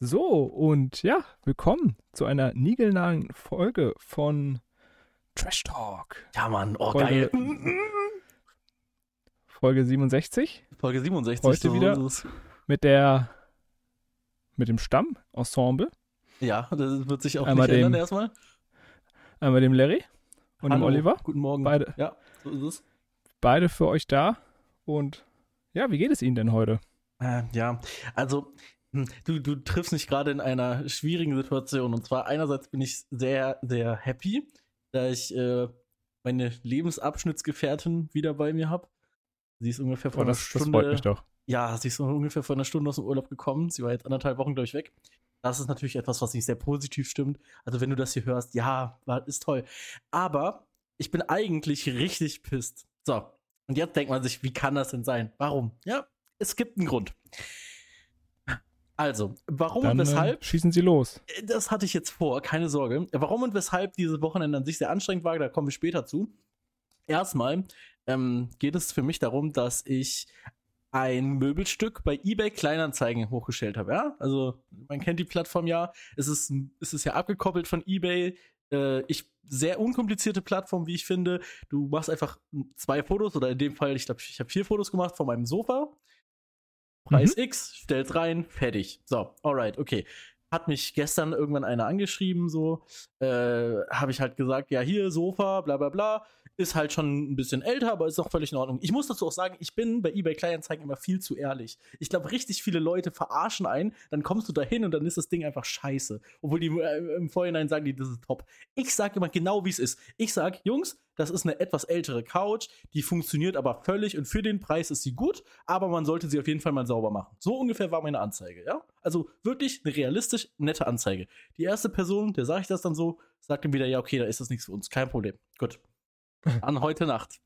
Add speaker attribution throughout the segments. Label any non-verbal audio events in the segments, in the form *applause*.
Speaker 1: So, und ja, willkommen zu einer niegelnahen Folge von Trash Talk.
Speaker 2: Ja, Mann, oh,
Speaker 1: Folge,
Speaker 2: geil. *laughs*
Speaker 1: Folge 67.
Speaker 2: Folge 67.
Speaker 1: Heute wieder. Mit der, mit dem Stamm-Ensemble.
Speaker 2: Ja, das wird sich auch
Speaker 1: Einmal
Speaker 2: nicht ändern
Speaker 1: dem-
Speaker 2: erstmal.
Speaker 1: Einmal dem Larry und dem
Speaker 2: Hallo,
Speaker 1: Oliver.
Speaker 2: Guten Morgen.
Speaker 1: Beide.
Speaker 2: Ja, so ist es.
Speaker 1: Beide für euch da. Und ja, wie geht es Ihnen denn heute?
Speaker 2: Äh, ja, also hm, du, du triffst mich gerade in einer schwierigen Situation. Und zwar einerseits bin ich sehr, sehr happy, da ich äh, meine Lebensabschnittsgefährtin wieder bei mir habe. Sie ist ungefähr vor
Speaker 1: Oh,
Speaker 2: einer
Speaker 1: das, das
Speaker 2: Stunde.
Speaker 1: freut mich doch.
Speaker 2: Ja, sie ist ungefähr vor einer Stunde aus dem Urlaub gekommen. Sie war jetzt anderthalb Wochen, glaube ich, weg. Das ist natürlich etwas, was mich sehr positiv stimmt. Also, wenn du das hier hörst, ja, ist toll. Aber ich bin eigentlich richtig pisst. So, und jetzt denkt man sich, wie kann das denn sein? Warum? Ja, es gibt einen Grund. Also, warum
Speaker 1: Dann
Speaker 2: und
Speaker 1: äh,
Speaker 2: weshalb?
Speaker 1: schießen Sie los.
Speaker 2: Das hatte ich jetzt vor, keine Sorge. Warum und weshalb dieses Wochenende an sich sehr anstrengend war, da kommen wir später zu. Erstmal ähm, geht es für mich darum, dass ich ein Möbelstück bei eBay Kleinanzeigen hochgestellt habe. Ja? Also man kennt die Plattform ja. Es ist, es ist ja abgekoppelt von eBay. Äh, ich sehr unkomplizierte Plattform, wie ich finde. Du machst einfach zwei Fotos oder in dem Fall, ich glaube, ich habe vier Fotos gemacht von meinem Sofa. Preis X, stell's rein, fertig. So, alright, okay. Hat mich gestern irgendwann einer angeschrieben, so, äh, habe ich halt gesagt, ja, hier, Sofa, bla bla bla, ist halt schon ein bisschen älter, aber ist auch völlig in Ordnung. Ich muss dazu auch sagen, ich bin bei eBay Kleinanzeigen immer viel zu ehrlich. Ich glaube, richtig viele Leute verarschen einen, dann kommst du da hin und dann ist das Ding einfach scheiße. Obwohl die äh, im Vorhinein sagen, die, das ist top. Ich sage immer genau, wie es ist. Ich sage, Jungs, das ist eine etwas ältere Couch, die funktioniert aber völlig und für den Preis ist sie gut, aber man sollte sie auf jeden Fall mal sauber machen. So ungefähr war meine Anzeige, ja? Also wirklich eine realistisch nette Anzeige. Die erste Person, der sage ich das dann so, sagt ihm wieder, ja, okay, da ist das nichts für uns, kein Problem. Gut. An heute Nacht.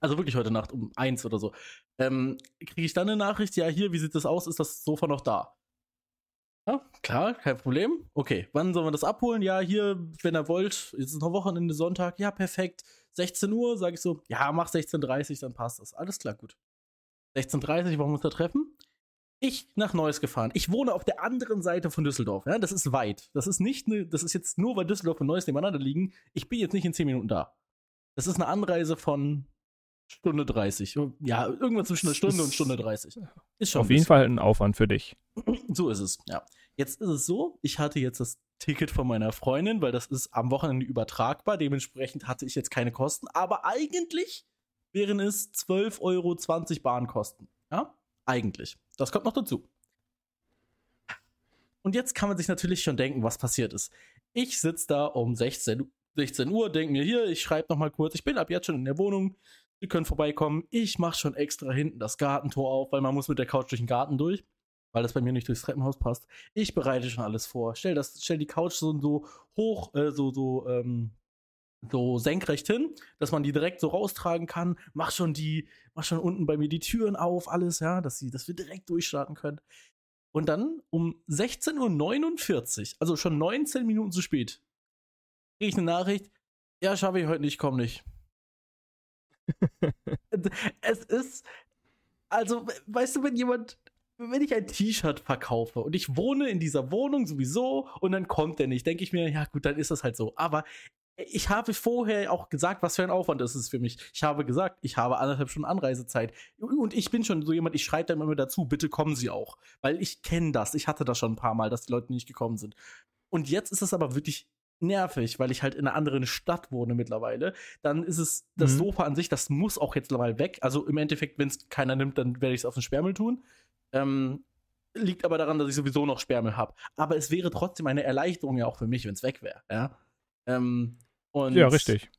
Speaker 2: Also wirklich heute Nacht um eins oder so. Ähm, Kriege ich dann eine Nachricht, ja, hier, wie sieht das aus? Ist das Sofa noch da? Ja, klar, kein Problem. Okay, wann sollen wir das abholen? Ja, hier, wenn ihr wollt, jetzt ist noch Wochenende, Sonntag. Ja, perfekt. 16 Uhr, sage ich so, ja, mach 16.30 Uhr, dann passt das. Alles klar, gut. 16.30 Uhr wollen wir uns da treffen. Ich nach Neuss gefahren. Ich wohne auf der anderen Seite von Düsseldorf. Ja, das ist weit. Das ist nicht ne, das ist jetzt nur, weil Düsseldorf und Neuss nebeneinander liegen. Ich bin jetzt nicht in 10 Minuten da. Das ist eine Anreise von Stunde 30. Ja, irgendwas zwischen einer Stunde und Stunde 30. Ist schon
Speaker 1: Auf jeden. Fall ein Aufwand für dich.
Speaker 2: So ist es, ja. Jetzt ist es so, ich hatte jetzt das Ticket von meiner Freundin, weil das ist am Wochenende übertragbar. Dementsprechend hatte ich jetzt keine Kosten. Aber eigentlich wären es 12,20 Euro Bahnkosten. Ja, eigentlich. Das kommt noch dazu. Und jetzt kann man sich natürlich schon denken, was passiert ist. Ich sitze da um 16, 16 Uhr, denke mir hier, ich schreibe noch mal kurz, ich bin ab jetzt schon in der Wohnung, ihr könnt vorbeikommen. Ich mache schon extra hinten das Gartentor auf, weil man muss mit der Couch durch den Garten durch, weil das bei mir nicht durchs Treppenhaus passt. Ich bereite schon alles vor, stell, das, stell die Couch so, so hoch, äh, so, so, ähm, so senkrecht hin, dass man die direkt so raustragen kann. Mach schon die, mach schon unten bei mir die Türen auf, alles, ja, dass, sie, dass wir direkt durchstarten können. Und dann um 16.49 Uhr, also schon 19 Minuten zu spät, kriege ich eine Nachricht, ja, schaffe ich heute nicht, komm nicht. *laughs* es ist, also, weißt du, wenn jemand, wenn ich ein T-Shirt verkaufe und ich wohne in dieser Wohnung sowieso und dann kommt der nicht, denke ich mir, ja gut, dann ist das halt so. Aber ich habe vorher auch gesagt, was für ein Aufwand ist es für mich. Ich habe gesagt, ich habe anderthalb Stunden Anreisezeit. Und ich bin schon so jemand, ich schreibe dann immer dazu, bitte kommen Sie auch. Weil ich kenne das. Ich hatte das schon ein paar Mal, dass die Leute nicht gekommen sind. Und jetzt ist es aber wirklich nervig, weil ich halt in einer anderen Stadt wohne mittlerweile. Dann ist es das
Speaker 1: Mhm.
Speaker 2: Sofa an sich, das muss auch jetzt mal weg. Also im Endeffekt, wenn es keiner nimmt, dann werde ich es auf den Sperrmüll tun. Ähm, liegt aber daran, dass ich sowieso noch Sperrmüll habe. Aber es wäre trotzdem eine Erleichterung ja auch für mich, wenn es weg wäre. Ja? Ähm,
Speaker 1: Ja, richtig.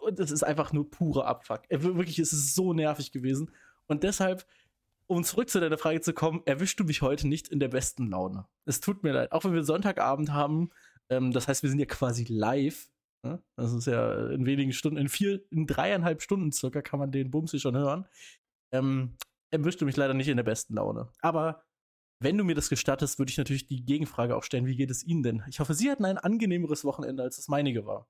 Speaker 2: und es ist einfach nur pure Abfuck. Äh, wir- Wirklich, es ist so nervig gewesen. Und deshalb, um zurück zu deiner Frage zu kommen, erwischst du mich heute nicht in der besten Laune. Es tut mir leid. Auch wenn wir Sonntagabend haben, ähm, das heißt, wir sind ja quasi live. Ne? Das ist ja in wenigen Stunden, in vier, in dreieinhalb Stunden circa kann man den Bums hier schon hören. Ähm, erwischst du mich leider nicht in der besten Laune. Aber wenn du mir das gestattest, würde ich natürlich die Gegenfrage auch stellen, wie geht es Ihnen denn? Ich hoffe, Sie hatten ein angenehmeres Wochenende, als das meinige war.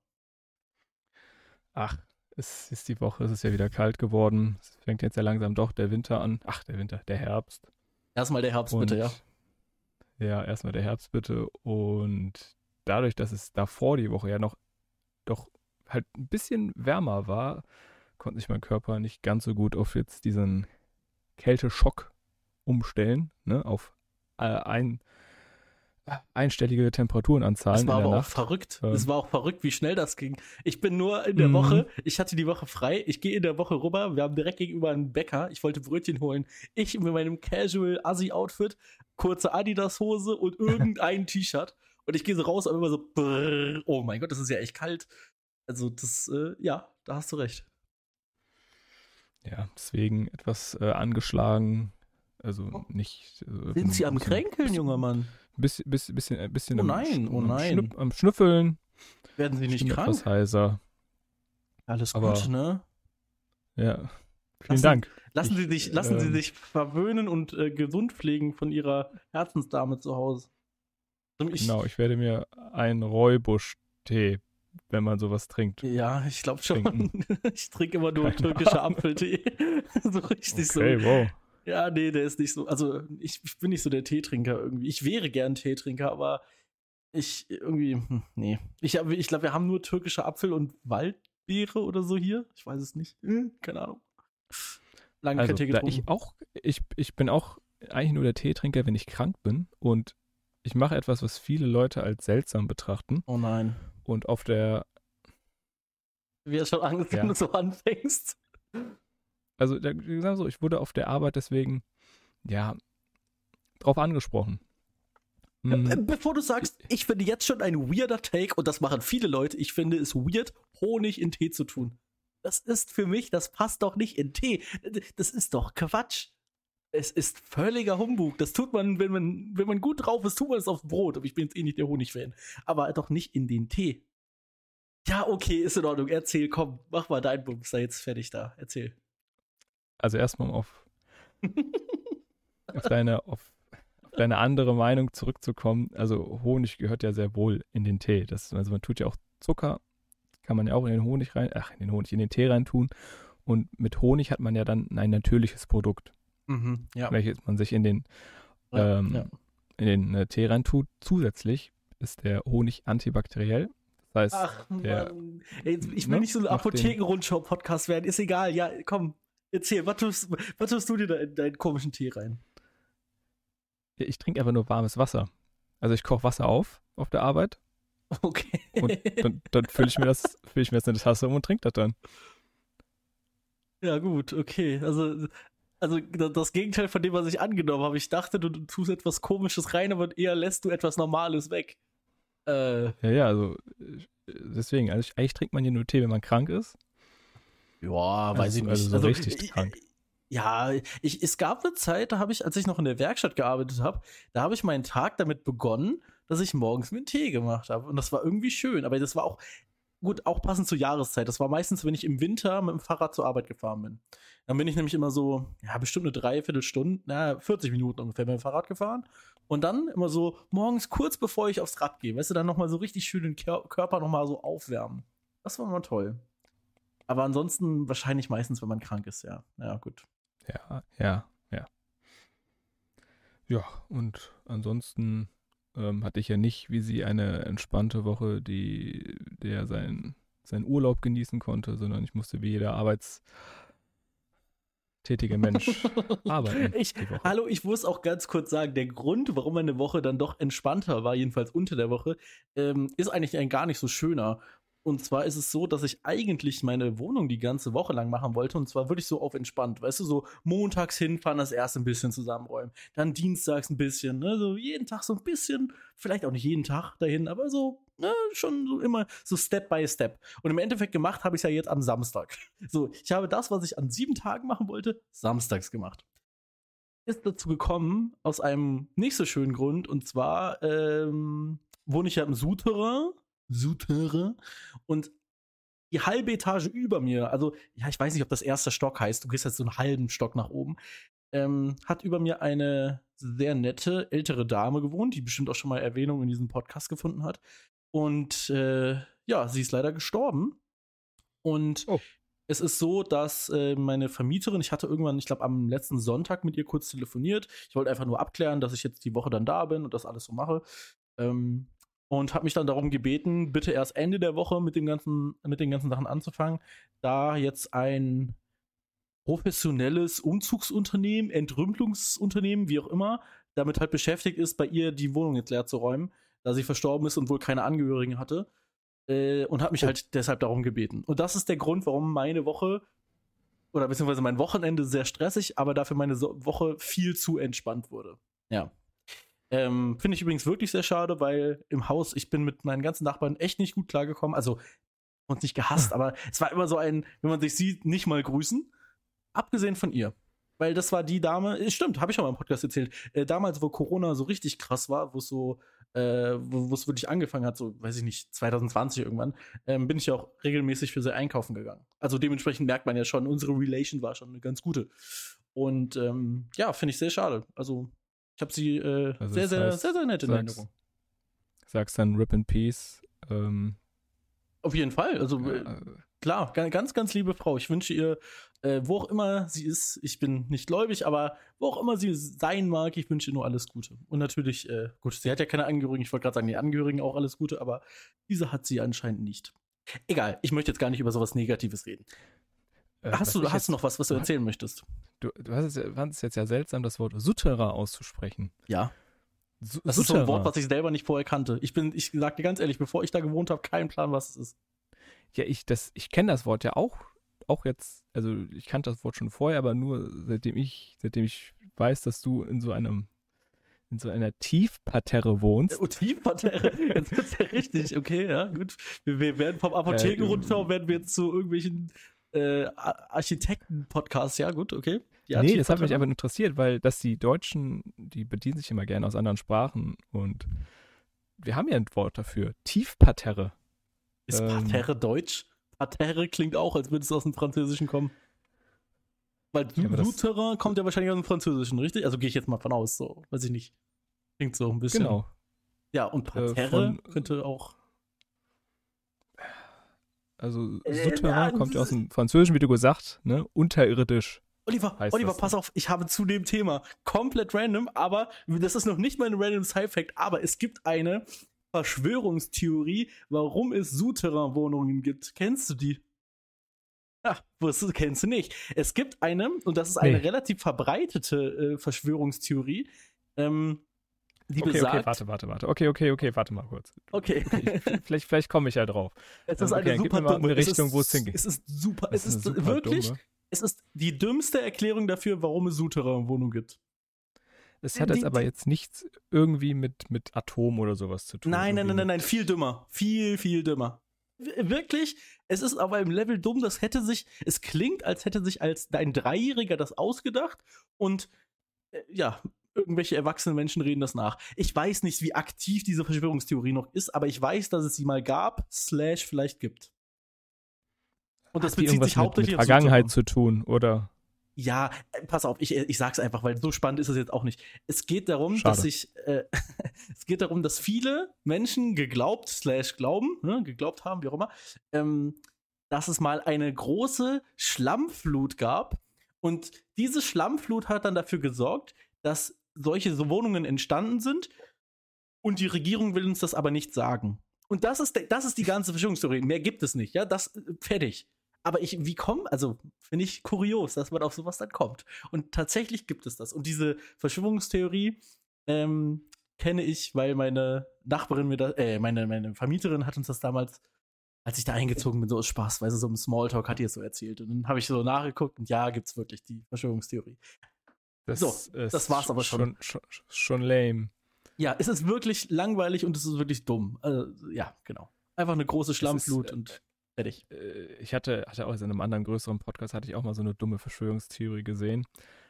Speaker 1: Ach, es ist die Woche, es ist ja wieder kalt geworden. Es fängt jetzt ja langsam doch der Winter an. Ach, der Winter, der Herbst.
Speaker 2: Erstmal der Herbst, bitte, ja.
Speaker 1: Ja, erstmal der Herbst, bitte. Und dadurch, dass es davor die Woche ja noch doch halt ein bisschen wärmer war, konnte sich mein Körper nicht ganz so gut auf jetzt diesen Kälteschock umstellen, ne, auf äh, ein, einstellige Temperaturenanzahlen.
Speaker 2: Es war
Speaker 1: in der
Speaker 2: aber auch
Speaker 1: Nacht.
Speaker 2: verrückt.
Speaker 1: Ähm.
Speaker 2: Es war auch verrückt, wie schnell das ging. Ich bin nur in der
Speaker 1: Mhm.
Speaker 2: Woche, ich hatte die Woche frei, ich gehe in der Woche rüber, wir haben direkt gegenüber einen Bäcker, ich wollte Brötchen holen. Ich mit meinem Casual Assi-Outfit, kurze Adidas-Hose und *laughs* irgendein T-Shirt. Und ich gehe so raus, aber immer so, brrr, oh mein Gott, das ist ja echt kalt. Also, das, äh, ja, da hast du recht.
Speaker 1: Ja, deswegen etwas äh, angeschlagen. Also
Speaker 2: Oh.
Speaker 1: nicht. Äh,
Speaker 2: Sind Sie am
Speaker 1: bisschen-
Speaker 2: Kränkeln, junger Mann?
Speaker 1: Bisschen, bisschen, bisschen, ein bisschen
Speaker 2: Oh
Speaker 1: am
Speaker 2: nein, oh
Speaker 1: am
Speaker 2: nein.
Speaker 1: Schnüpp, am Schnüffeln.
Speaker 2: Werden Sie nicht
Speaker 1: Stimme
Speaker 2: krank?
Speaker 1: etwas heiser.
Speaker 2: Alles
Speaker 1: aber-
Speaker 2: gut, ne?
Speaker 1: Ja. Vielen
Speaker 2: Lassen-
Speaker 1: Dank.
Speaker 2: Lassen,
Speaker 1: Ich,
Speaker 2: Sie, sich, lassen Sie
Speaker 1: ähm,
Speaker 2: sich verwöhnen und äh, gesund pflegen von Ihrer Herzensdame zu Hause. Ich,
Speaker 1: Genau, ich werde mir einen Räubusch-Tee, wenn man sowas trinkt.
Speaker 2: Ja, ich glaube schon.
Speaker 1: Trinken. *laughs*
Speaker 2: Ich trinke immer nur
Speaker 1: Keine
Speaker 2: türkischer. Apfeltee. *laughs* so richtig
Speaker 1: Okay,
Speaker 2: so.
Speaker 1: wow.
Speaker 2: Ja, nee, der ist nicht so. Also, ich, ich bin nicht so der Teetrinker irgendwie. Ich wäre gern Teetrinker, aber ich irgendwie, hm, nee. Ich, ich glaube, wir haben nur türkischer Apfel und Waldbeere oder so hier. Ich weiß es nicht. Hm, keine Ahnung. Lange
Speaker 1: Also,
Speaker 2: kein Tee getrunken.
Speaker 1: ich auch, ich, ich bin auch eigentlich nur der Teetrinker, wenn ich krank bin und ich mache etwas, was viele Leute als seltsam betrachten
Speaker 2: oh nein.
Speaker 1: und auf der,
Speaker 2: Wie hast schon Angst,
Speaker 1: Ja.
Speaker 2: wenn du so anfängst.
Speaker 1: also so, ich wurde auf der Arbeit deswegen, ja, drauf angesprochen. Hm,
Speaker 2: Äh, Bevor du sagst, ich finde jetzt schon ein weirder Take, und das machen viele Leute, ich finde es weird, Honig in Tee zu tun. Das ist für mich, das passt doch nicht in Tee. Das ist doch Quatsch. Es ist völliger Humbug. Das tut man, wenn man, wenn man gut drauf ist, tut man es aufs Brot. Aber ich bin jetzt eh nicht der Honig-Fan. Aber doch nicht in den Tee. Ja, okay, ist in Ordnung. Erzähl, komm, mach mal dein Bums da jetzt fertig da. Erzähl.
Speaker 1: Also erstmal um auf, auf, deine, auf, auf deine andere Meinung zurückzukommen. Also Honig gehört ja sehr wohl in den Tee. Das, also man tut ja auch Zucker, kann man ja auch in den Honig rein, ach, in den Honig, in den Tee rein tun. Und mit Honig hat man ja dann ein natürliches Produkt,
Speaker 2: Mhm, ja.
Speaker 1: welches man sich in den,
Speaker 2: Ja,
Speaker 1: ähm,
Speaker 2: ja.
Speaker 1: in den äh, Tee rein tut. Zusätzlich ist der Honig antibakteriell. Das heißt,
Speaker 2: Ach,
Speaker 1: der-
Speaker 2: Mann. Ey, ich will
Speaker 1: ne,
Speaker 2: nicht so ein Apotheken-Rundschau-Podcast werden. Ist egal. Ja, komm. Erzähl, was tust, was tust du dir da in deinen komischen Tee rein?
Speaker 1: ich trinke einfach nur warmes Wasser. Also ich koche Wasser auf auf der Arbeit
Speaker 2: Okay.
Speaker 1: und dann, dann fülle ich mir das, *laughs* fülle ich mir das in die Tasse um und trinke das dann.
Speaker 2: ja, gut, okay. Also, also da- das Gegenteil von dem, was ich angenommen habe. Ich dachte, du, du tust etwas Komisches rein, aber eher lässt du etwas Normales weg. Äh,
Speaker 1: Ja, ja, also deswegen, also ich, eigentlich trinkt man hier nur Tee, wenn man krank ist.
Speaker 2: ja, weiß ich
Speaker 1: Also-
Speaker 2: nicht.
Speaker 1: also so richtig
Speaker 2: ich-
Speaker 1: krank.
Speaker 2: Ja, ich, es gab eine Zeit, da habe ich, als ich noch in der Werkstatt gearbeitet habe, da habe ich meinen Tag damit begonnen, dass ich morgens mir einen Tee gemacht habe. Und das war irgendwie schön. Aber das war auch, gut, auch passend zur Jahreszeit. Das war meistens, wenn ich im Winter mit dem Fahrrad zur Arbeit gefahren bin. Dann bin ich nämlich immer so, ja, bestimmt eine Dreiviertelstunde, na, 40 Minuten ungefähr mit dem Fahrrad gefahren. Und dann immer so morgens kurz bevor ich aufs Rad gehe, weißt du, dann nochmal so richtig schön den Kör Körper nochmal so aufwärmen. Das war immer toll. Aber ansonsten wahrscheinlich meistens, wenn man krank ist, ja. Ja, gut.
Speaker 1: Ja, ja, ja. Ja, und ansonsten ähm, hatte ich ja nicht wie sie eine entspannte Woche, die der sein, seinen Urlaub genießen konnte, sondern ich musste wie jeder arbeitstätige Mensch *laughs* arbeiten.
Speaker 2: Ich, hallo, ich muss auch ganz kurz sagen, der Grund, warum meine Woche dann doch entspannter war, jedenfalls unter der Woche, ähm, ist eigentlich ein gar nicht so schöner. Und zwar ist es so, dass ich eigentlich meine Wohnung die ganze Woche lang machen wollte. Und zwar wirklich so auf entspannt. Weißt du, so montags hinfahren, das erste ein bisschen zusammenräumen. Dann dienstags ein bisschen, ne? So jeden Tag so ein bisschen. Vielleicht auch nicht jeden Tag dahin, aber so, ne? Schon so immer so Step by Step. Und im Endeffekt gemacht habe ich es ja jetzt am Samstag. *laughs* So, ich habe das, was ich an sieben Tagen machen wollte, samstags gemacht ist dazu gekommen aus einem nicht so schönen Grund. Und zwar ähm, wohne ich ja im Souterrain. Souterrain. Und die halbe Etage über mir, also ja, ich weiß nicht, ob das erster Stock heißt, du gehst jetzt so einen halben Stock nach oben, ähm, hat über mir eine sehr nette ältere Dame gewohnt, die bestimmt auch schon mal Erwähnung in diesem Podcast gefunden hat. Und äh, ja, sie ist leider gestorben. Und
Speaker 1: Oh.
Speaker 2: es ist so, dass äh, meine Vermieterin, ich hatte irgendwann, ich glaube, am letzten Sonntag mit ihr kurz telefoniert. Ich wollte einfach nur abklären, dass ich jetzt die Woche dann da bin und das alles so mache. Ähm, und habe mich dann darum gebeten, bitte erst Ende der Woche mit, dem ganzen, mit den ganzen Sachen anzufangen, da jetzt ein professionelles Umzugsunternehmen, Entrümpelungsunternehmen, wie auch immer, damit halt beschäftigt ist, bei ihr die Wohnung jetzt leer zu räumen, da sie verstorben ist und wohl keine Angehörigen hatte. Äh, und hat mich oh. halt deshalb darum gebeten. Und das ist der Grund, warum meine Woche oder beziehungsweise mein Wochenende sehr stressig, aber dafür meine so Woche viel zu entspannt wurde. Ja. Ähm, Finde ich übrigens wirklich sehr schade, weil im Haus, ich bin mit meinen ganzen Nachbarn echt nicht gut klargekommen. Also, uns nicht gehasst, aber es war immer so ein, wenn man sich sieht, nicht mal grüßen. Abgesehen von ihr. Weil das war die Dame, äh, stimmt, habe ich schon mal im Podcast erzählt, äh, damals, wo Corona so richtig krass war, wo es so äh, wo es wirklich angefangen hat, so weiß ich nicht, 2020 irgendwann, ähm, bin ich ja auch regelmäßig für sie einkaufen gegangen. Also dementsprechend merkt man ja schon, unsere Relation war schon eine ganz gute. Und ähm, ja, finde ich sehr schade. Also ich habe sie äh, also sehr, sehr, heißt, sehr, sehr nett in Erinnerung.
Speaker 1: Sagst dann Rip in Peace. Ähm,
Speaker 2: Auf jeden Fall. Also ja, äh, klar, ganz, ganz liebe Frau. Ich wünsche ihr, äh, wo auch immer sie ist, ich bin nicht gläubig, aber wo auch immer sie sein mag, ich wünsche ihr nur alles Gute. Und natürlich, äh, gut, sie hat ja keine Angehörigen, ich wollte gerade sagen, die Angehörigen auch alles Gute, aber diese hat sie anscheinend nicht. Egal, ich möchte jetzt gar nicht über sowas Negatives reden. Äh, hast du, hast du noch was, was du erzählen möchtest?
Speaker 1: Du, du hast es, fandest es jetzt ja seltsam, das Wort Sutterer auszusprechen.
Speaker 2: Ja. das ist so ein Wort, was ich selber nicht vorher kannte. Ich bin, ich sag dir ganz ehrlich, bevor ich da gewohnt habe, keinen Plan, was es ist.
Speaker 1: Ja, ich, ich kenne das Wort ja auch, auch jetzt, also ich kannte das Wort schon vorher, aber nur seitdem ich, seitdem ich weiß, dass du in so einem in so einer Tiefparterre wohnst.
Speaker 2: Oh, Tiefparterre, jetzt wird's ja richtig, okay, ja, gut. Wir, wir werden vom Apotheken äh, runter, werden wir jetzt zu irgendwelchen äh, Architekten-Podcasts, ja, gut, okay.
Speaker 1: Ja, nee, das hat mich einfach interessiert, weil dass die Deutschen, die bedienen sich immer gerne aus anderen Sprachen und wir haben ja ein Wort dafür. Tiefparterre.
Speaker 2: Ist ähm, Parterre Deutsch? Parterre klingt auch, als würde es aus dem Französischen kommen. Weil ja, Souterrain kommt ja wahrscheinlich aus dem Französischen, richtig? Also gehe ich jetzt mal von aus, so, weiß ich nicht. Klingt so ein bisschen.
Speaker 1: Genau.
Speaker 2: Ja, und äh, Parterre äh, könnte auch.
Speaker 1: Also äh, Souterrain äh, kommt ja aus dem Französischen, wie du gesagt, ne? Unterirdisch.
Speaker 2: Oliver, Oliver, pass auf, ich habe zu dem Thema komplett random, aber das ist noch nicht mein random Side-Fact, aber es gibt eine Verschwörungstheorie, warum es Souterrain-Wohnungen gibt. Kennst du die? Ach, wusstest, kennst du nicht. Es gibt eine, und das ist eine nee. relativ verbreitete äh, Verschwörungstheorie, ähm, die
Speaker 1: okay,
Speaker 2: besagt.
Speaker 1: Okay, warte, warte, warte. Okay, okay, okay, warte mal kurz.
Speaker 2: Okay. *laughs*
Speaker 1: okay vielleicht vielleicht komme ich ja drauf.
Speaker 2: Es ist okay, eine super dumme
Speaker 1: eine Richtung, wo es hingeht.
Speaker 2: Es ist super, es ist, ist wirklich, dumme. es ist die dümmste Erklärung dafür, warum es Souterrain-Wohnungen gibt.
Speaker 1: Es hat jetzt aber jetzt nichts irgendwie mit, mit Atom oder sowas zu tun.
Speaker 2: Nein, nein, nein, nein, nein, viel dümmer. Viel, viel dümmer. Wirklich, es ist aber im Level dumm, das hätte sich, es klingt, als hätte sich als dein Dreijähriger das ausgedacht und äh, ja, irgendwelche erwachsenen Menschen reden das nach. Ich weiß nicht, wie aktiv diese Verschwörungstheorie noch ist, aber ich weiß, dass es sie mal gab, slash vielleicht gibt.
Speaker 1: Und das Hat bezieht sich hauptsächlich mit, mit Vergangenheit zu tun, oder?
Speaker 2: Ja, äh, pass auf, ich, ich sag's einfach, weil so spannend ist es jetzt auch nicht. Es geht darum, Schade. dass ich, äh, *laughs* es geht darum, dass viele Menschen geglaubt, slash glauben, ne, geglaubt haben, wie auch immer, ähm, dass es mal eine große Schlammflut gab. Und diese Schlammflut hat dann dafür gesorgt, dass solche so Wohnungen entstanden sind. Und die Regierung will uns das aber nicht sagen. Und das ist, das ist die ganze Verschwörungstheorie. Mehr gibt es nicht, ja, das, äh, fertig. Aber ich, wie kommen, also finde ich kurios, dass man auf sowas dann kommt. Und tatsächlich gibt es das. Und diese Verschwörungstheorie ähm, kenne ich, weil meine Nachbarin mir da, äh, meine, meine Vermieterin hat uns das damals, als ich da eingezogen bin, so aus Spaß, weil sie so im Smalltalk hat ihr es so erzählt. Und dann habe ich so nachgeguckt und ja, gibt es wirklich die Verschwörungstheorie.
Speaker 1: Das so, das war's aber schon. Schon, schon. schon lame.
Speaker 2: Ja, es ist wirklich langweilig und es ist wirklich dumm. Also, ja, genau. Einfach eine große Schlammflut ist, äh, und Fertig.
Speaker 1: Äh, ich hatte, hatte auch in einem anderen größeren Podcast, hatte ich auch mal so eine dumme Verschwörungstheorie gesehen.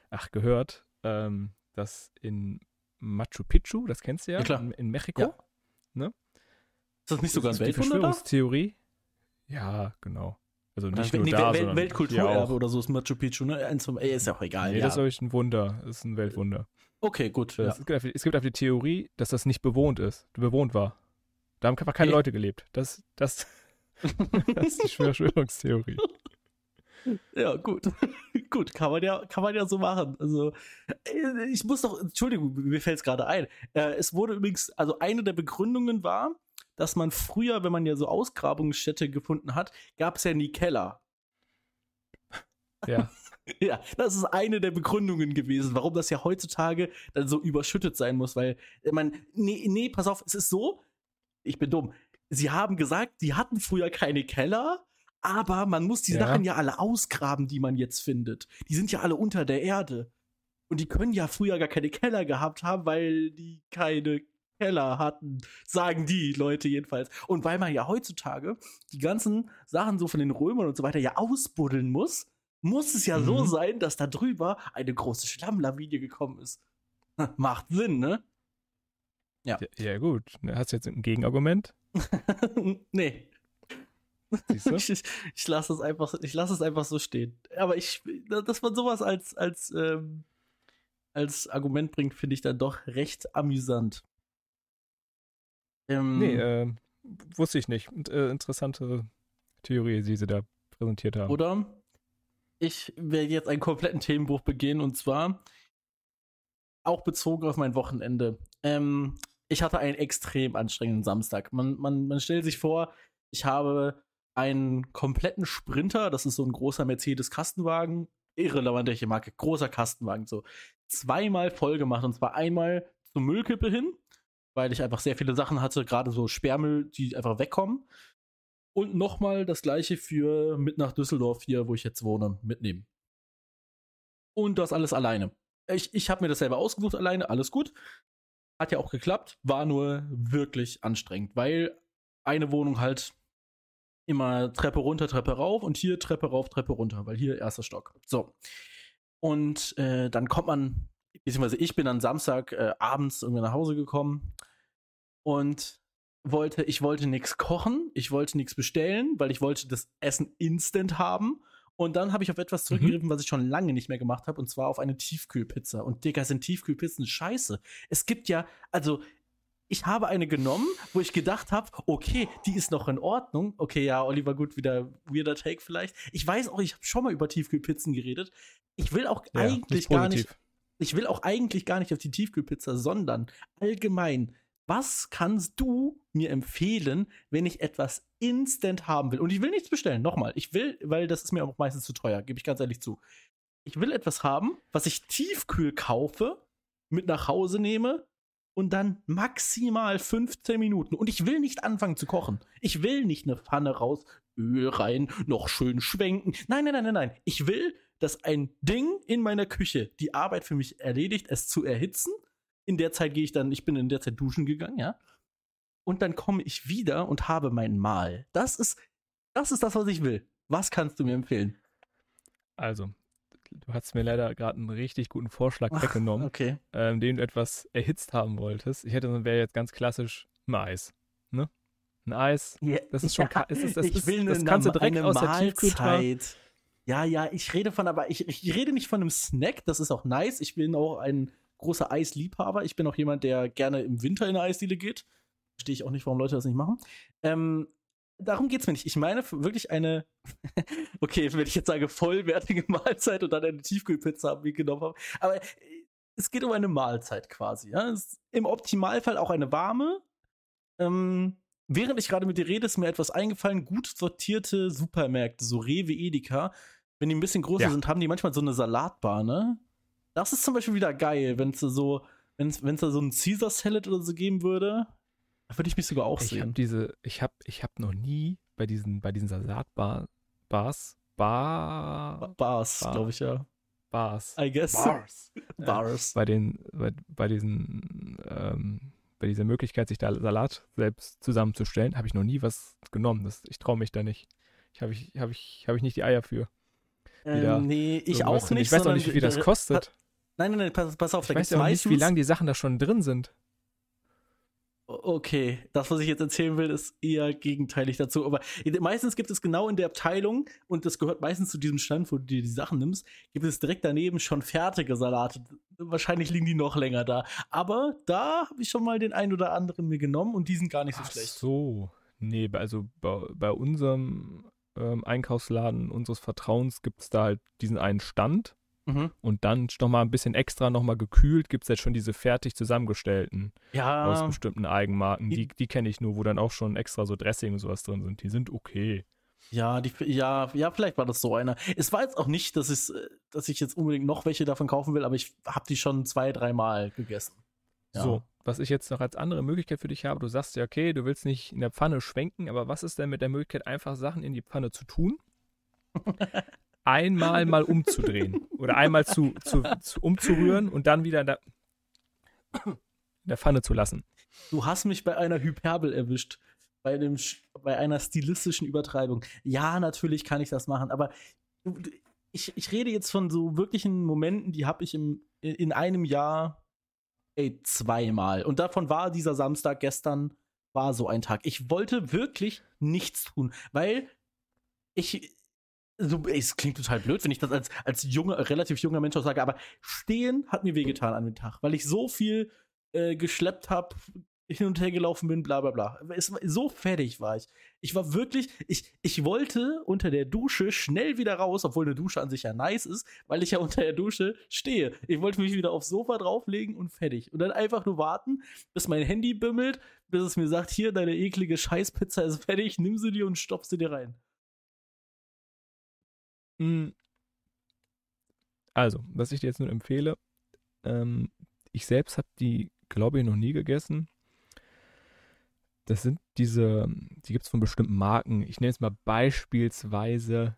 Speaker 1: Ach, gehört, ähm, dass in Machu Picchu, das kennst du ja,
Speaker 2: ja
Speaker 1: in, in, Mexiko,
Speaker 2: ja.
Speaker 1: ne?
Speaker 2: Ist das nicht sogar
Speaker 1: ein Weltwunder? Verschwörungstheorie? Ja, genau. Also nicht nur
Speaker 2: nee,
Speaker 1: da,
Speaker 2: Welt, Weltkulturerbe oder so ist Machu Picchu, ne? Eins vom, ey, ist ja auch egal.
Speaker 1: Nee, ja. das ist euch ein Wunder. Das ist ein Weltwunder.
Speaker 2: Okay, gut.
Speaker 1: Ja. Es, gibt einfach, es gibt einfach die Theorie, dass das nicht bewohnt ist, bewohnt war. Da haben einfach keine hey. Leute gelebt. Das, das, *laughs* das ist die Verschwörungstheorie.
Speaker 2: Ja, gut. *laughs* gut, kann man ja, kann man ja so machen. Also, äh, ich muss doch, Entschuldigung, mir fällt es gerade ein. Äh, es wurde übrigens, also eine der Begründungen war, dass man früher, wenn man ja so Ausgrabungsstätte gefunden hat, gab es ja nie Keller.
Speaker 1: Ja. *laughs*
Speaker 2: Ja, das ist eine der Begründungen gewesen, warum das ja heutzutage dann so überschüttet sein muss, weil man, nee, nee, pass auf, es ist so, ich bin dumm. Sie haben gesagt, die hatten früher keine Keller, aber man muss die
Speaker 1: Ja.
Speaker 2: Sachen ja alle ausgraben, die man jetzt findet. Die sind ja alle unter der Erde. Und die können ja früher gar keine Keller gehabt haben, weil die keine Keller hatten, sagen die Leute jedenfalls. Und weil man ja heutzutage die ganzen Sachen so von den Römern und so weiter ja ausbuddeln muss, muss es ja so
Speaker 1: Mhm.
Speaker 2: sein, dass da drüber eine große Schlammlawine gekommen ist. *laughs* Macht Sinn, ne?
Speaker 1: Ja, ja gut. Hast du jetzt ein Gegenargument? *laughs*
Speaker 2: nee.
Speaker 1: Siehst du? *laughs*
Speaker 2: Ich, ich, ich lasse es einfach, ich lasse es einfach so stehen. Aber ich, dass man sowas als, als, ähm, als Argument bringt, finde ich dann doch recht amüsant. Ähm,
Speaker 1: Nee, äh, wusste ich nicht. Und, äh, interessante Theorie, die sie da präsentiert haben.
Speaker 2: Oder ich werde jetzt einen kompletten Themenbruch begehen und zwar auch bezogen auf mein Wochenende. Ähm, ich hatte einen extrem anstrengenden Samstag. Man, man, man stellt sich vor, ich habe einen kompletten Sprinter, das ist so ein großer Mercedes-Kastenwagen, irrelevant welche Marke, großer Kastenwagen, so zweimal voll gemacht und zwar einmal zur Müllkippe hin, weil ich einfach sehr viele Sachen hatte, gerade so Sperrmüll, die einfach wegkommen. Und nochmal das gleiche für mit nach Düsseldorf hier, wo ich jetzt wohne, mitnehmen. Und das alles alleine. Ich, ich habe mir das selber ausgesucht alleine, alles gut. Hat ja auch geklappt, war nur wirklich anstrengend, weil eine Wohnung halt immer Treppe runter, Treppe rauf und hier Treppe rauf, Treppe runter, weil hier erster Stock. So. Und äh, dann kommt man, beziehungsweise ich bin dann Samstag äh, abends irgendwie nach Hause gekommen und wollte, ich wollte nichts kochen, ich wollte nichts bestellen, weil ich wollte das Essen instant haben. Und dann habe ich auf etwas zurückgegriffen, was ich schon lange nicht mehr gemacht habe, und zwar auf eine Tiefkühlpizza. Und Digga, sind Tiefkühlpizzen scheiße. Es gibt ja, also, ich habe eine genommen, wo ich gedacht habe, okay, die ist noch in Ordnung. Okay, ja, Oliver, gut, wieder weirder Take vielleicht. Ich weiß auch, ich habe schon mal über Tiefkühlpizzen geredet. Ich will auch
Speaker 1: Ja,
Speaker 2: eigentlich gar nicht. Ich will auch eigentlich gar nicht auf die Tiefkühlpizza, sondern allgemein, was kannst du mir empfehlen, wenn ich etwas instant haben will? Und ich will nichts bestellen, nochmal. Ich will, weil das ist mir auch meistens zu teuer, gebe ich ganz ehrlich zu. Ich will etwas haben, was ich tiefkühl kaufe, mit nach Hause nehme und dann maximal 15 Minuten. Und ich will nicht anfangen zu kochen. Ich will nicht eine Pfanne raus, Öl rein, noch schön schwenken. Nein, nein, nein, nein, nein. Ich will, dass ein Ding in meiner Küche die Arbeit für mich erledigt, es zu erhitzen. In der Zeit gehe ich dann, ich bin in der Zeit duschen gegangen, ja. Und dann komme ich wieder und habe mein Mahl. Das ist, das ist das, was ich will. Was kannst du mir empfehlen?
Speaker 1: Also, du hast mir leider gerade einen richtig guten Vorschlag
Speaker 2: Ach,
Speaker 1: weggenommen,
Speaker 2: Okay.
Speaker 1: ähm, den du etwas erhitzt haben wolltest. Ich hätte, wäre jetzt ganz klassisch ein Eis. Ne? Ein Eis. Das ist schon ka- es ist- das
Speaker 2: ich
Speaker 1: ist-
Speaker 2: will
Speaker 1: das
Speaker 2: eine,
Speaker 1: kannst du direkt aus der Tiefkühltruhe-
Speaker 2: Mahlzeit. Ja, ja, ich rede von, aber ich, ich rede nicht von einem Snack, das ist auch nice. Ich bin auch ein großer Eisliebhaber. Ich bin auch jemand, der gerne im Winter in eine Eisdiele geht. Verstehe ich auch nicht, warum Leute das nicht machen. Ähm, darum geht's mir nicht. Ich meine wirklich eine, *laughs* okay, wenn ich jetzt sage, vollwertige *laughs* Mahlzeit und dann eine Tiefkühlpizza mitgenommen habe. Aber äh, es geht um eine Mahlzeit quasi. Ja? Es Im Optimalfall auch eine warme. Ähm, während ich gerade mit dir rede, ist mir etwas eingefallen. Gut sortierte Supermärkte, so Rewe, Edeka, wenn die ein bisschen größer
Speaker 1: Ja.
Speaker 2: sind, haben die manchmal so eine Salatbar, ne? Das ist zum Beispiel wieder geil, wenn es so, wenn es da so einen Caesar Salad oder so geben würde. Da würde ich mich sogar auch
Speaker 1: Ich habe
Speaker 2: sehen.
Speaker 1: diese, ich habe, ich habe noch nie bei diesen, bei diesen Salatbars, Bars, Bar,
Speaker 2: Bars,
Speaker 1: Bar.
Speaker 2: glaube ich, ja.
Speaker 1: Bars,
Speaker 2: I guess.
Speaker 3: Bars.
Speaker 2: Bars.
Speaker 1: bei den, bei, bei diesen, ähm, bei dieser Möglichkeit, sich da Salat selbst zusammenzustellen, habe ich noch nie was genommen. Das, ich traue mich da nicht. Ich habe ich, habe ich, habe ich nicht die Eier für.
Speaker 2: Ähm, nee, ich auch nicht.
Speaker 1: Ich weiß auch nicht, wie viel das
Speaker 2: da-
Speaker 1: kostet.
Speaker 2: Nein, nein, nein, pass, pass auf,
Speaker 1: Ich
Speaker 2: da
Speaker 1: weiß ja auch nicht, wie lange die Sachen da schon drin sind.
Speaker 2: Okay, das, was ich jetzt erzählen will, ist eher gegenteilig dazu. Aber meistens gibt es genau in der Abteilung, und das gehört meistens zu diesem Stand, wo du dir die Sachen nimmst, gibt es direkt daneben schon fertige Salate. Wahrscheinlich liegen die noch länger da. Aber da habe ich schon mal den einen oder anderen mir genommen und die sind gar nicht so
Speaker 1: Ach
Speaker 2: schlecht.
Speaker 1: so. Nee, also bei, bei unserem ähm, Einkaufsladen unseres Vertrauens gibt es da halt diesen einen Stand.
Speaker 2: Mhm.
Speaker 1: Und dann nochmal ein bisschen extra nochmal gekühlt gibt es jetzt schon diese fertig zusammengestellten aus
Speaker 2: Ja,
Speaker 1: bestimmten Eigenmarken.
Speaker 2: Die-
Speaker 1: Die, kenne ich nur, wo dann auch schon extra so Dressing und sowas drin sind. Die sind okay.
Speaker 2: ja, die, ja, ja, vielleicht war das so einer. Es war jetzt auch nicht, dass, es, äh, dass ich jetzt unbedingt noch welche davon kaufen will, aber ich habe die schon zwei, dreimal gegessen. Ja.
Speaker 1: So, was ich jetzt noch als andere Möglichkeit für dich habe, du sagst ja, okay, du willst nicht in der Pfanne schwenken, aber was ist denn mit der Möglichkeit, einfach Sachen in die Pfanne zu tun? *laughs* Einmal mal umzudrehen oder einmal zu, zu, zu umzurühren und dann wieder in der, in der Pfanne zu lassen.
Speaker 2: Du hast mich bei einer Hyperbel erwischt. Bei, Sch- bei einer stilistischen Übertreibung. Ja, natürlich kann ich das machen, aber ich, ich rede jetzt von so wirklichen Momenten, die habe ich im, in- in einem Jahr ey, zweimal. Und davon war dieser Samstag gestern, war so ein Tag. Ich wollte wirklich nichts tun, weil ich. So, es klingt total blöd, wenn ich das als, als junger, relativ junger Mensch auch sage, aber stehen hat mir wehgetan an dem Tag, weil ich so viel äh, geschleppt habe, hin und her gelaufen bin, bla bla bla. Es, so fertig war ich. Ich war wirklich, ich, ich wollte unter der Dusche schnell wieder raus, obwohl eine Dusche an sich ja nice ist, weil ich ja unter der Dusche stehe. Ich wollte mich wieder aufs Sofa drauflegen und fertig. Und dann einfach nur warten, bis mein Handy bimmelt, bis es mir sagt, hier, deine eklige Scheißpizza ist fertig, nimm sie dir und stopf sie dir rein.
Speaker 1: Mm. Also, was ich dir jetzt nur empfehle, ähm, ich selbst habe die, glaube ich, noch nie gegessen. Das sind diese, die gibt es von bestimmten Marken. Ich nenne es mal beispielsweise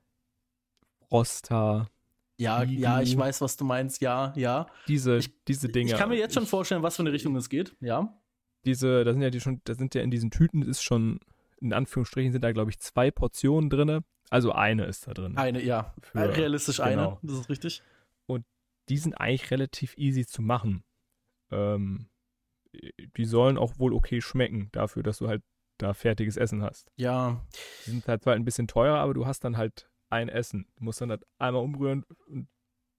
Speaker 1: Frosta,
Speaker 2: Ja,
Speaker 1: Igu.
Speaker 2: ja, ich weiß, was du meinst. Ja, ja.
Speaker 1: diese,
Speaker 2: Ich-
Speaker 1: diese Dinge.
Speaker 2: Ich kann mir jetzt schon
Speaker 1: Ich-
Speaker 2: vorstellen, was für eine Richtung es geht. Ja.
Speaker 1: diese, da sind ja die schon, da sind ja in diesen Tüten ist schon, in Anführungsstrichen sind da, glaube ich, zwei Portionen drin. Also eine ist da drin.
Speaker 2: Eine, ja.
Speaker 1: Für-
Speaker 2: Realistisch eine.
Speaker 1: genau.
Speaker 2: Das ist richtig.
Speaker 1: die sind eigentlich relativ easy zu machen. Ähm, die sollen auch wohl okay schmecken, dafür, dass du halt da fertiges Essen hast.
Speaker 2: Ja.
Speaker 1: Die sind halt zwar ein bisschen teurer, aber du hast dann halt ein Essen. Du musst dann halt einmal umrühren und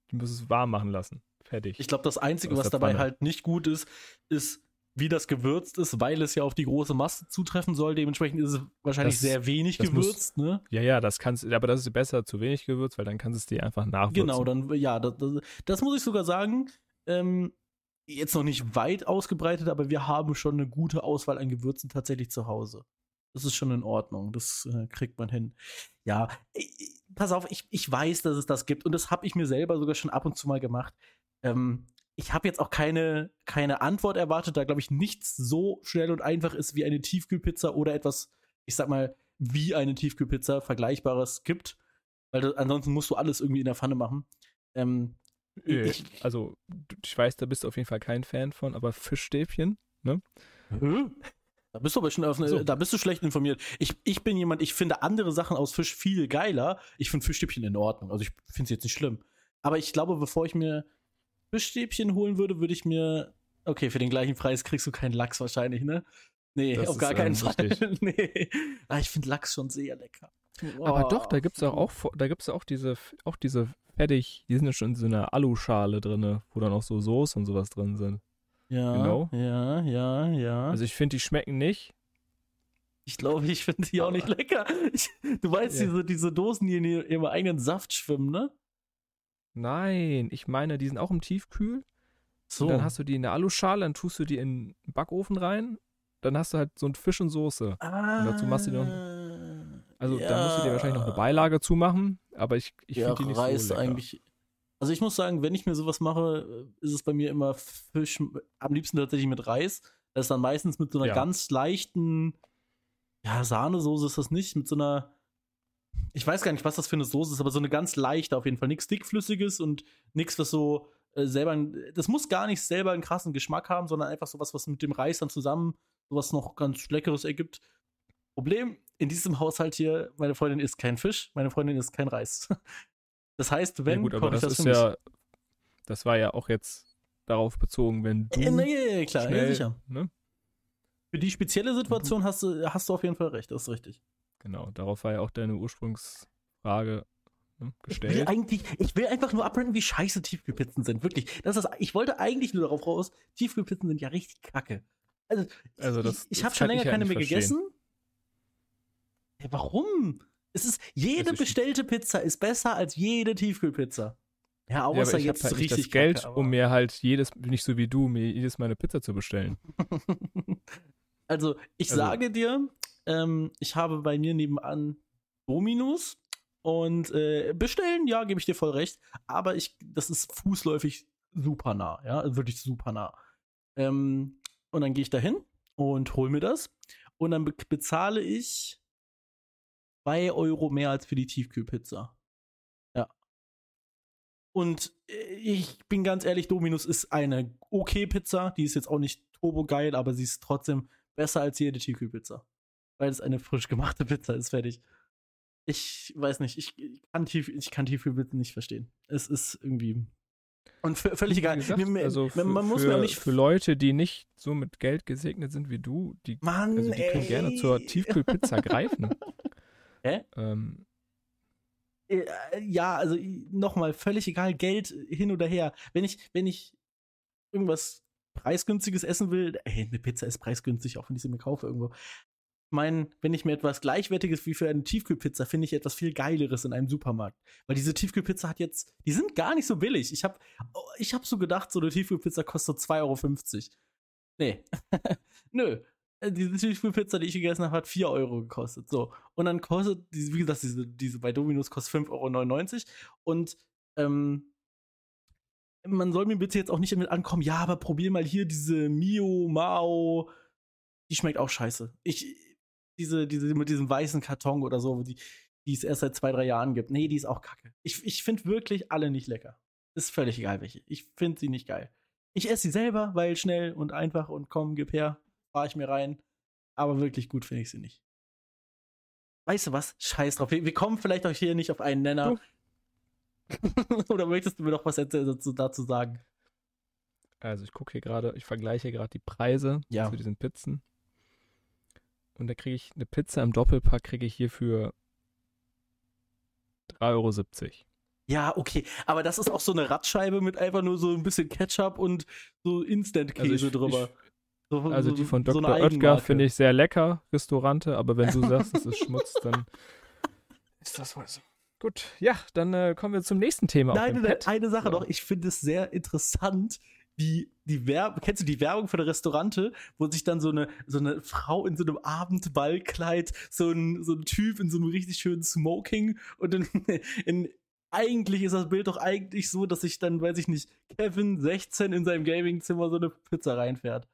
Speaker 1: du musst es warm machen lassen. Fertig.
Speaker 2: Ich glaube, das Einzige, was dabei
Speaker 1: Pfanne.
Speaker 2: halt nicht gut ist, ist, wie das gewürzt ist, weil es ja auf die große Masse zutreffen soll. Dementsprechend ist es wahrscheinlich
Speaker 1: Das-
Speaker 2: sehr wenig
Speaker 1: das muss-
Speaker 2: gewürzt, ne?
Speaker 1: ja, ja, das kannst aber das ist besser zu wenig Gewürz, weil dann kannst du es dir einfach nachwürzen.
Speaker 2: Genau, dann, ja, das, das, das muss ich sogar sagen. Ähm, jetzt noch nicht weit ausgebreitet, aber wir haben schon eine gute Auswahl an Gewürzen tatsächlich zu Hause. Das ist schon in Ordnung. Das äh, kriegt man hin. Ja, ich- pass auf, ich, ich weiß, dass es das gibt und das habe ich mir selber sogar schon ab und zu mal gemacht. Ähm, ich habe jetzt auch keine, keine Antwort erwartet, da glaube ich nichts so schnell und einfach ist wie eine Tiefkühlpizza oder etwas, ich sag mal, wie eine Tiefkühlpizza Vergleichbares gibt. Weil du, ansonsten musst du alles irgendwie in der Pfanne machen. Ähm,
Speaker 1: Äh,
Speaker 2: ich,
Speaker 1: also, ich weiß, da bist du auf jeden Fall kein Fan von, aber Fischstäbchen,
Speaker 2: Hä? Da bist du aber schon auf eine,
Speaker 1: So.
Speaker 2: da bist du schlecht informiert. Ich, ich bin jemand, ich finde andere Sachen aus Fisch viel geiler. Ich finde Fischstäbchen in Ordnung. Also ich finde es jetzt nicht schlimm. Aber ich glaube, bevor ich mir Fischstäbchen holen würde, würde ich mir. Okay, für den gleichen Preis kriegst du keinen Lachs wahrscheinlich, ne? Nee,
Speaker 1: Das
Speaker 2: auf gar
Speaker 1: ist,
Speaker 2: keinen
Speaker 1: ähm,
Speaker 2: Fall. *laughs* nee. Ah, ich finde Lachs schon sehr lecker.
Speaker 1: Aber
Speaker 2: Oh.
Speaker 1: doch, da gibt es auch, auch, da gibt's auch diese, auch diese fertig, die sind ja schon in so einer Aluschale drin, wo dann auch so Soße und sowas drin sind.
Speaker 2: Ja,
Speaker 1: Genau.
Speaker 2: ja, ja, ja.
Speaker 1: Also ich finde, die schmecken nicht.
Speaker 2: Ich glaube, ich finde die auch nicht lecker. Ich, du weißt,
Speaker 1: Ja.
Speaker 2: diese, diese Dosen, die in ihr- ihrem eigenen Saft schwimmen, ne?
Speaker 1: Nein, ich meine, die sind auch im Tiefkühl.
Speaker 2: So.
Speaker 1: Und dann hast du die in der Aluschale, dann tust du die in den Backofen rein. Dann hast du halt so ein Fisch und Soße.
Speaker 2: ah,
Speaker 1: dazu machst du dir Also da musst du dir wahrscheinlich noch eine Beilage zumachen, aber ich, ich
Speaker 2: ja,
Speaker 1: finde die nicht
Speaker 2: Reis
Speaker 1: so lecker.
Speaker 2: eigentlich. Also ich muss sagen, wenn ich mir sowas mache, ist es bei mir immer Fisch, am liebsten tatsächlich mit Reis. Das ist dann meistens mit so einer
Speaker 1: Ja.
Speaker 2: ganz leichten, ja, Sahnesoße ist das nicht, mit so einer, ich weiß gar nicht, was das für eine Soße ist, aber so eine ganz leichte auf jeden Fall. Nichts dickflüssiges und nichts, was so äh, selber, ein- das muss gar nicht selber einen krassen Geschmack haben, sondern einfach sowas, was mit dem Reis dann zusammen sowas noch ganz Leckeres ergibt. Problem in diesem Haushalt hier, meine Freundin isst kein Fisch, meine Freundin isst kein Reis. *laughs* Das heißt, wenn
Speaker 1: ja gut, aber das,
Speaker 2: das
Speaker 1: ist ja, das war ja auch jetzt darauf bezogen, wenn du
Speaker 2: Äh, nee, nee, klar, ja,
Speaker 1: schnell,
Speaker 2: sicher.
Speaker 1: ne?
Speaker 2: Für die spezielle Situation hast du, hast du auf jeden Fall recht, das ist richtig.
Speaker 1: Genau, darauf war ja auch deine Ursprungsfrage ne,
Speaker 2: Ich will,
Speaker 1: gestellt.
Speaker 2: eigentlich, ich will einfach nur abbranden, wie scheiße Tiefkühlpizzen sind. Wirklich. Das ist, ich wollte eigentlich nur darauf raus, Tiefkühlpizzen sind ja richtig kacke. Also,
Speaker 1: Also das-
Speaker 2: ich, ich habe schon länger
Speaker 1: ja
Speaker 2: keine mehr
Speaker 1: verstehen.
Speaker 2: gegessen. Hey, warum? Es ist, jede
Speaker 1: Also
Speaker 2: bestellte Pizza ist besser als jede Tiefkühlpizza. Ja,
Speaker 1: Ja, aber
Speaker 2: außer
Speaker 1: ich
Speaker 2: jetzt
Speaker 1: halt
Speaker 2: richtig
Speaker 1: das Geld,
Speaker 2: kacke,
Speaker 1: um mir halt jedes, nicht so wie du, mir jedes Mal eine Pizza zu bestellen. *laughs*
Speaker 2: also, ich
Speaker 1: Also-
Speaker 2: sage dir, ähm, ich habe bei mir nebenan Dominus und äh, bestellen, ja, gebe ich dir voll recht, aber ich, das ist fußläufig super nah, ja, also wirklich super nah. Ähm, und dann gehe ich da hin und hol mir das und dann be bezahle ich 2 Euro mehr als für die Tiefkühlpizza. Ja. Und äh, ich bin ganz ehrlich, Dominus ist eine okay Pizza. Die ist jetzt auch nicht turbo geil, aber sie ist trotzdem besser als jede Tiefkühlpizza. Weil es eine frisch gemachte *laughs* Pizza ist, fertig. Ich weiß nicht, ich, ich kann, Tief, ich kann Tiefkühlpizza nicht verstehen. Es ist irgendwie. Und völlig egal.
Speaker 1: gesagt,
Speaker 2: Mir-
Speaker 1: also für,
Speaker 2: man muss
Speaker 1: für,
Speaker 2: nicht.
Speaker 1: für Leute, die nicht so mit Geld gesegnet sind wie du, die,
Speaker 2: Mann,
Speaker 1: also die können gerne zur *laughs* Tiefkühlpizza greifen.
Speaker 2: Hä?
Speaker 1: Ähm,
Speaker 2: Äh, ja, also nochmal, völlig egal, Geld hin oder her. Wenn ich, wenn ich irgendwas preisgünstiges essen will, ey, eine Pizza ist preisgünstig, auch wenn ich sie mir kaufe irgendwo. Ich meine, wenn ich mir etwas Gleichwertiges wie für eine Tiefkühlpizza, finde ich etwas viel Geileres in einem Supermarkt. Weil diese Tiefkühlpizza hat jetzt, die sind gar nicht so billig. Ich habe ich hab so gedacht, so eine Tiefkühlpizza kostet 2,50 Euro. Nee. *laughs* Nö. Äh, Diese Tiefkühlpizza, die ich gegessen habe, hat 4 Euro gekostet. So. Und dann kostet, diese, wie gesagt, diese, diese bei Dominus kostet 5,99 Euro. Und ähm, man soll mir bitte jetzt auch nicht damit ankommen, ja, aber probier mal hier diese Mio, Mao. Die schmeckt auch scheiße. Ich, diese, diese mit diesem weißen Karton oder so, die, die es erst seit zwei, drei Jahren gibt. Nee, die ist auch kacke. Ich, ich finde wirklich alle nicht lecker. Ist völlig egal, welche. Ich finde sie nicht geil. Ich esse sie selber, weil schnell und einfach und komm, gib her, fahre ich mir rein. Aber wirklich gut finde ich sie nicht. Weißt du was? Scheiß drauf. Wir, wir kommen vielleicht auch hier nicht auf einen Nenner. *laughs* Oder möchtest du mir noch was dazu sagen?
Speaker 1: also ich gucke hier gerade, ich vergleiche gerade die Preise
Speaker 2: Ja.
Speaker 1: zu diesen Pizzen. Und da kriege ich eine Pizza im Doppelpack, kriege ich hier für 3,70 Euro.
Speaker 2: Ja, okay. Aber das ist auch so eine Radscheibe mit einfach nur so ein bisschen Ketchup und so Instant-Käse
Speaker 1: Also ich-
Speaker 2: drüber. So-
Speaker 1: Also
Speaker 2: so-
Speaker 1: die von
Speaker 2: so
Speaker 1: Dr.
Speaker 2: eine
Speaker 1: Oetker finde ich sehr lecker, Restaurante, aber wenn du sagst, das ist Schmutz, *laughs* dann ist das wohl so. Gut, ja, dann äh, kommen wir zum nächsten Thema. auf
Speaker 2: Nein,
Speaker 1: dem
Speaker 2: nein,
Speaker 1: Pad.
Speaker 2: eine Sache
Speaker 1: So.
Speaker 2: noch. Ich finde es sehr interessant, wie die Werbung, kennst du die Werbung für eine Restaurante, wo sich dann so eine, so eine Frau in so einem Abendballkleid, so ein, so ein Typ in so einem richtig schönen Smoking und in, *laughs* in eigentlich ist das Bild doch eigentlich so, dass sich dann, weiß ich nicht, Kevin 16 in seinem Gamingzimmer so eine Pizza reinfährt.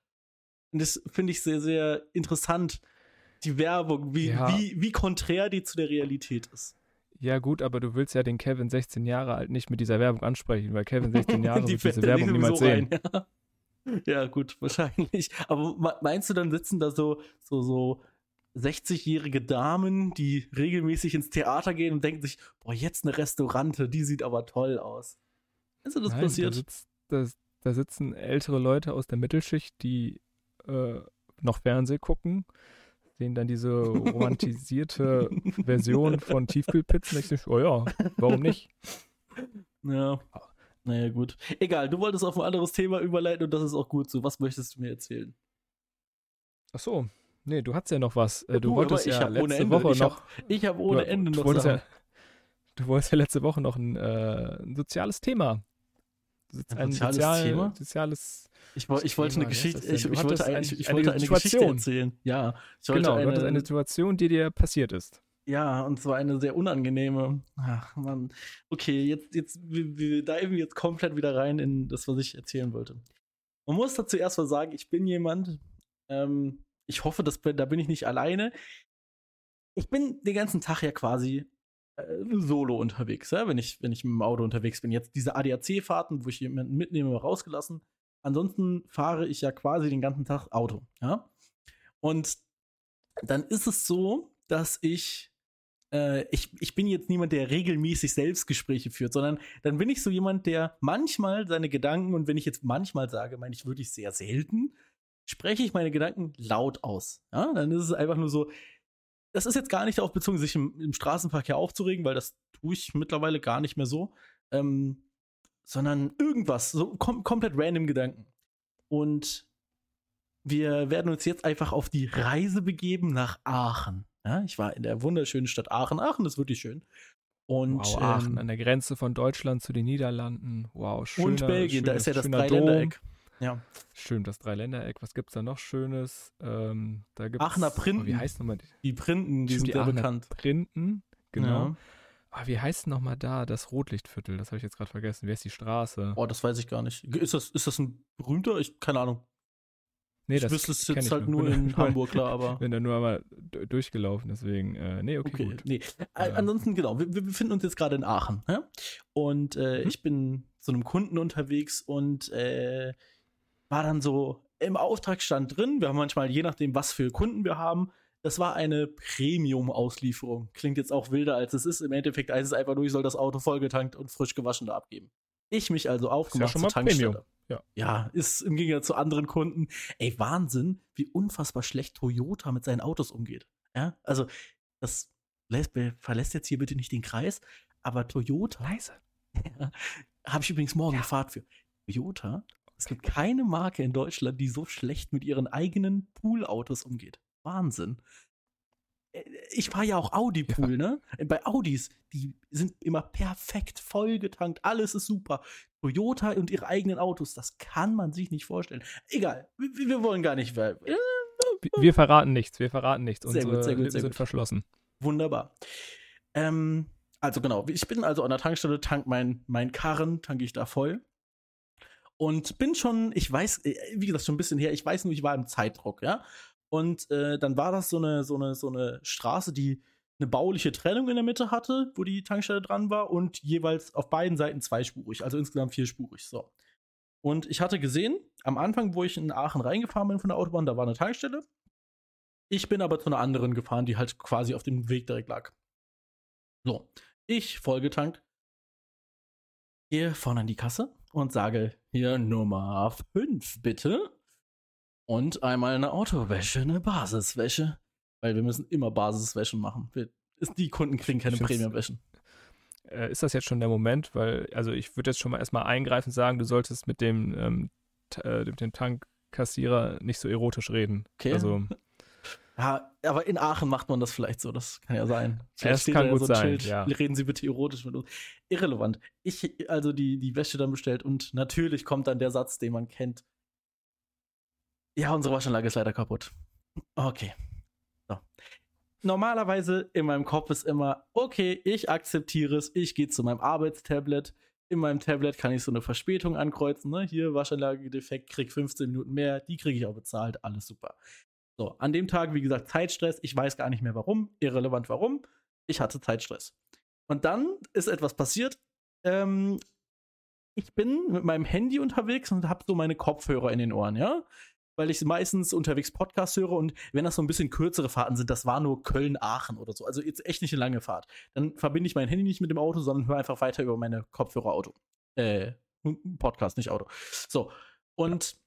Speaker 2: Und das finde ich sehr, sehr interessant, die Werbung, wie,
Speaker 1: Ja.
Speaker 2: wie, wie konträr die zu der Realität ist.
Speaker 1: Ja, gut, aber du willst ja den Kevin 16 Jahre alt nicht mit dieser Werbung ansprechen, weil Kevin 16 *laughs* Jahre
Speaker 2: Die
Speaker 1: wird diese Werbung niemals sehen.
Speaker 2: rein, Ja. ja, gut, *laughs* wahrscheinlich. Aber me- meinst du, dann sitzen da so, so, so 60-jährige Damen, die regelmäßig ins Theater gehen und denken sich, boah, jetzt eine Restaurante, die sieht aber toll aus. Ist das
Speaker 1: Nein,
Speaker 2: passiert?
Speaker 1: Da, sitzt, da, da sitzen ältere Leute aus der Mittelschicht, die äh, noch Fernseh gucken, sehen dann diese romantisierte *laughs* Version von Tiefkühlpizzen. Ich denke, oh ja, warum nicht?
Speaker 2: Ja. Naja, gut. Egal, du wolltest auf ein anderes Thema überleiten und das ist auch gut so. Was möchtest du mir erzählen?
Speaker 1: Ach so, nee, du hattest ja noch was. Äh, du
Speaker 2: Du,
Speaker 1: wolltest ja
Speaker 2: hab
Speaker 1: letzte
Speaker 2: Ende.
Speaker 1: Woche
Speaker 2: Ich hab
Speaker 1: noch.
Speaker 2: Ich habe ohne
Speaker 1: du,
Speaker 2: Ende
Speaker 1: du
Speaker 2: noch
Speaker 1: wolltest ja, Du wolltest ja letzte Woche noch ein, äh, ein soziales Thema.
Speaker 2: Ein
Speaker 1: ein
Speaker 2: soziales
Speaker 1: sozial,
Speaker 2: Thema?
Speaker 1: soziales.
Speaker 2: Ich, ich wollte eine
Speaker 1: Thema, heißt
Speaker 2: Geschichte, ich, ich wollte, ein, ich, ich
Speaker 1: eine
Speaker 2: wollte eine Geschichte
Speaker 1: Situation.
Speaker 2: erzählen. Ja, ich wollte
Speaker 1: Genau,
Speaker 2: eine,
Speaker 1: du hattest eine Situation, die dir passiert ist.
Speaker 2: Ja, und zwar eine sehr unangenehme. Ach, Mann. Okay, jetzt, jetzt, wir, wir diven jetzt komplett wieder rein in das, was ich erzählen wollte. Man muss dazu erst mal sagen, ich bin jemand, ähm, ich hoffe, dass, da bin ich nicht alleine. Ich bin den ganzen Tag ja quasi solo unterwegs, ja, wenn, ich, wenn ich mit dem Auto unterwegs bin. Jetzt diese ADAC-Fahrten, wo ich jemanden mitnehme, rausgelassen. Ansonsten fahre ich ja quasi den ganzen Tag Auto, ja. Und dann ist es so, dass ich äh, ich, ich bin jetzt niemand, der regelmäßig Selbstgespräche führt, sondern dann bin ich so jemand, der manchmal seine Gedanken, und wenn ich jetzt manchmal sage, meine ich wirklich sehr selten, spreche ich meine Gedanken laut aus. Ja, dann ist es einfach nur so, das ist jetzt gar nicht darauf bezogen, sich im, im Straßenverkehr aufzuregen, weil das tue ich mittlerweile gar nicht mehr so, ähm, sondern irgendwas, so kom komplett random Gedanken. Und wir werden uns jetzt einfach auf die Reise begeben nach Aachen. Ja, ich war in der wunderschönen Stadt Aachen. Aachen ist wirklich schön. Und,
Speaker 1: wow, Aachen
Speaker 2: ähm,
Speaker 1: an der Grenze von Deutschland zu den Niederlanden. Wow, schöner,
Speaker 2: und Belgien, da
Speaker 1: schönes-
Speaker 2: ist ja das Dreiländereck. Ja.
Speaker 1: Stimmt, das Dreiländereck. Was gibt's da noch Schönes? Ähm, da gibt's,
Speaker 2: Aachener Printen.
Speaker 1: Oh, wie heißt nochmal die?
Speaker 2: Die Printen, die
Speaker 1: Stimmt,
Speaker 2: sind sehr
Speaker 1: Aachener
Speaker 2: bekannt.
Speaker 1: Printen, genau.
Speaker 2: Ja.
Speaker 1: Ah, wie heißt nochmal da das Rotlichtviertel? Das habe ich jetzt gerade vergessen. Wie heißt die Straße?
Speaker 2: Oh, das weiß ich gar nicht. Ist das, ist das ein berühmter? Ich, keine Ahnung.
Speaker 1: nee,
Speaker 2: ich wüsste es jetzt
Speaker 1: ich
Speaker 2: halt nur in *laughs* Hamburg, klar, aber.
Speaker 1: Bin da nur einmal durchgelaufen, deswegen. Äh, nee, okay,
Speaker 2: Okay,
Speaker 1: gut.
Speaker 2: nee. Äh,
Speaker 1: Ja.
Speaker 2: Ansonsten, genau, wir, wir befinden uns jetzt gerade in Aachen. Ja? Und äh,
Speaker 1: Mhm.
Speaker 2: ich bin zu einem Kunden unterwegs und äh, war dann so im Auftragsstand drin. Wir haben manchmal, je nachdem, was für Kunden wir haben, das war eine Premium-Auslieferung. Klingt jetzt auch wilder, als es ist. Im Endeffekt heißt es einfach nur, ich soll das Auto vollgetankt und frisch gewaschen da abgeben. Ich mich also aufgemacht
Speaker 1: schon
Speaker 2: zur Tankstelle.
Speaker 1: Premium, ja.
Speaker 2: ja, ist im Gegensatz zu anderen Kunden. Ey, Wahnsinn, wie unfassbar schlecht Toyota mit seinen Autos umgeht. Ja, also das lässt, verlässt jetzt hier bitte nicht den Kreis, aber Toyota
Speaker 1: Leise. *laughs*
Speaker 2: habe ich übrigens morgen
Speaker 1: Ja.
Speaker 2: eine Fahrt für. Toyota, es gibt keine Marke in Deutschland, die so schlecht mit ihren eigenen Poolautos umgeht. Wahnsinn. Äh, Ich fahre ja auch Audi-Pool, ne? Bei Audis, die sind immer perfekt vollgetankt, alles ist super. Toyota und ihre eigenen Autos, das kann man sich nicht vorstellen. Egal, wir, wir wollen gar nicht. äh,
Speaker 1: Wir, wir verraten nichts, wir verraten nichts.
Speaker 2: Sehr gut,
Speaker 1: Unsere
Speaker 2: sehr gut,
Speaker 1: Lippen
Speaker 2: sehr
Speaker 1: sind
Speaker 2: gut.
Speaker 1: verschlossen.
Speaker 2: Wunderbar. Ähm, also genau, ich bin also an der Tankstelle, tank mein, mein Karren, tanke ich da voll. Und bin schon, ich weiß, äh, wie gesagt, schon ein bisschen her, ich weiß nur, ich war im Zeitdruck, ja. Und äh, dann war das so eine, so, eine, so eine Straße, die eine bauliche Trennung in der Mitte hatte, wo die Tankstelle dran war und jeweils auf beiden Seiten zweispurig, also insgesamt vierspurig. So. Und ich hatte gesehen, am Anfang, wo ich in Aachen reingefahren bin von der Autobahn, da war eine Tankstelle. Ich bin aber zu einer anderen gefahren, die halt quasi auf dem Weg direkt lag. So, ich vollgetankt, gehe vorne an die Kasse und sage hier Nummer 5 bitte. Und einmal eine Autowäsche, eine Basiswäsche. Weil wir müssen immer Basiswäschen machen. Wir, ist, die Kunden kriegen keine Premiumwäschen.
Speaker 1: Äh, ist das jetzt schon der Moment? Weil, also ich würde jetzt schon mal erstmal eingreifen sagen, du solltest mit dem, ähm, äh, mit dem Tankkassierer nicht so erotisch reden.
Speaker 2: Okay.
Speaker 1: Also, *laughs*
Speaker 2: Ja, aber in Aachen macht man das vielleicht so, das kann ja sein. Vielleicht
Speaker 1: Es kann gut
Speaker 2: ein
Speaker 1: sein,
Speaker 2: Schild,
Speaker 1: ja.
Speaker 2: Reden Sie bitte erotisch mit uns. Irrelevant. Ich also die, die Wäsche dann bestellt und natürlich kommt dann der Satz, den man kennt. Ja, unsere Waschanlage ist leider kaputt. Okay. So. Normalerweise in meinem Kopf ist immer, okay, ich akzeptiere es, ich gehe zu meinem Arbeitstablet. In meinem Tablet kann ich so eine Verspätung ankreuzen. Ne? Hier, Waschanlage defekt, krieg 15 Minuten mehr, die kriege ich auch bezahlt, alles super. So, an dem Tag, wie gesagt, Zeitstress. Ich weiß gar nicht mehr warum. Irrelevant warum. Ich hatte Zeitstress. Und dann ist etwas passiert. Ähm, ich bin mit meinem Handy unterwegs und habe so meine Kopfhörer in den Ohren, ja? Weil ich meistens unterwegs Podcast höre und wenn das so ein bisschen kürzere Fahrten sind, das war nur Köln-Aachen oder so, also jetzt echt nicht eine lange Fahrt, dann verbinde ich mein Handy nicht mit dem Auto, sondern höre einfach weiter über meine Kopfhörer-Auto. Äh, Podcast, nicht Auto. So, und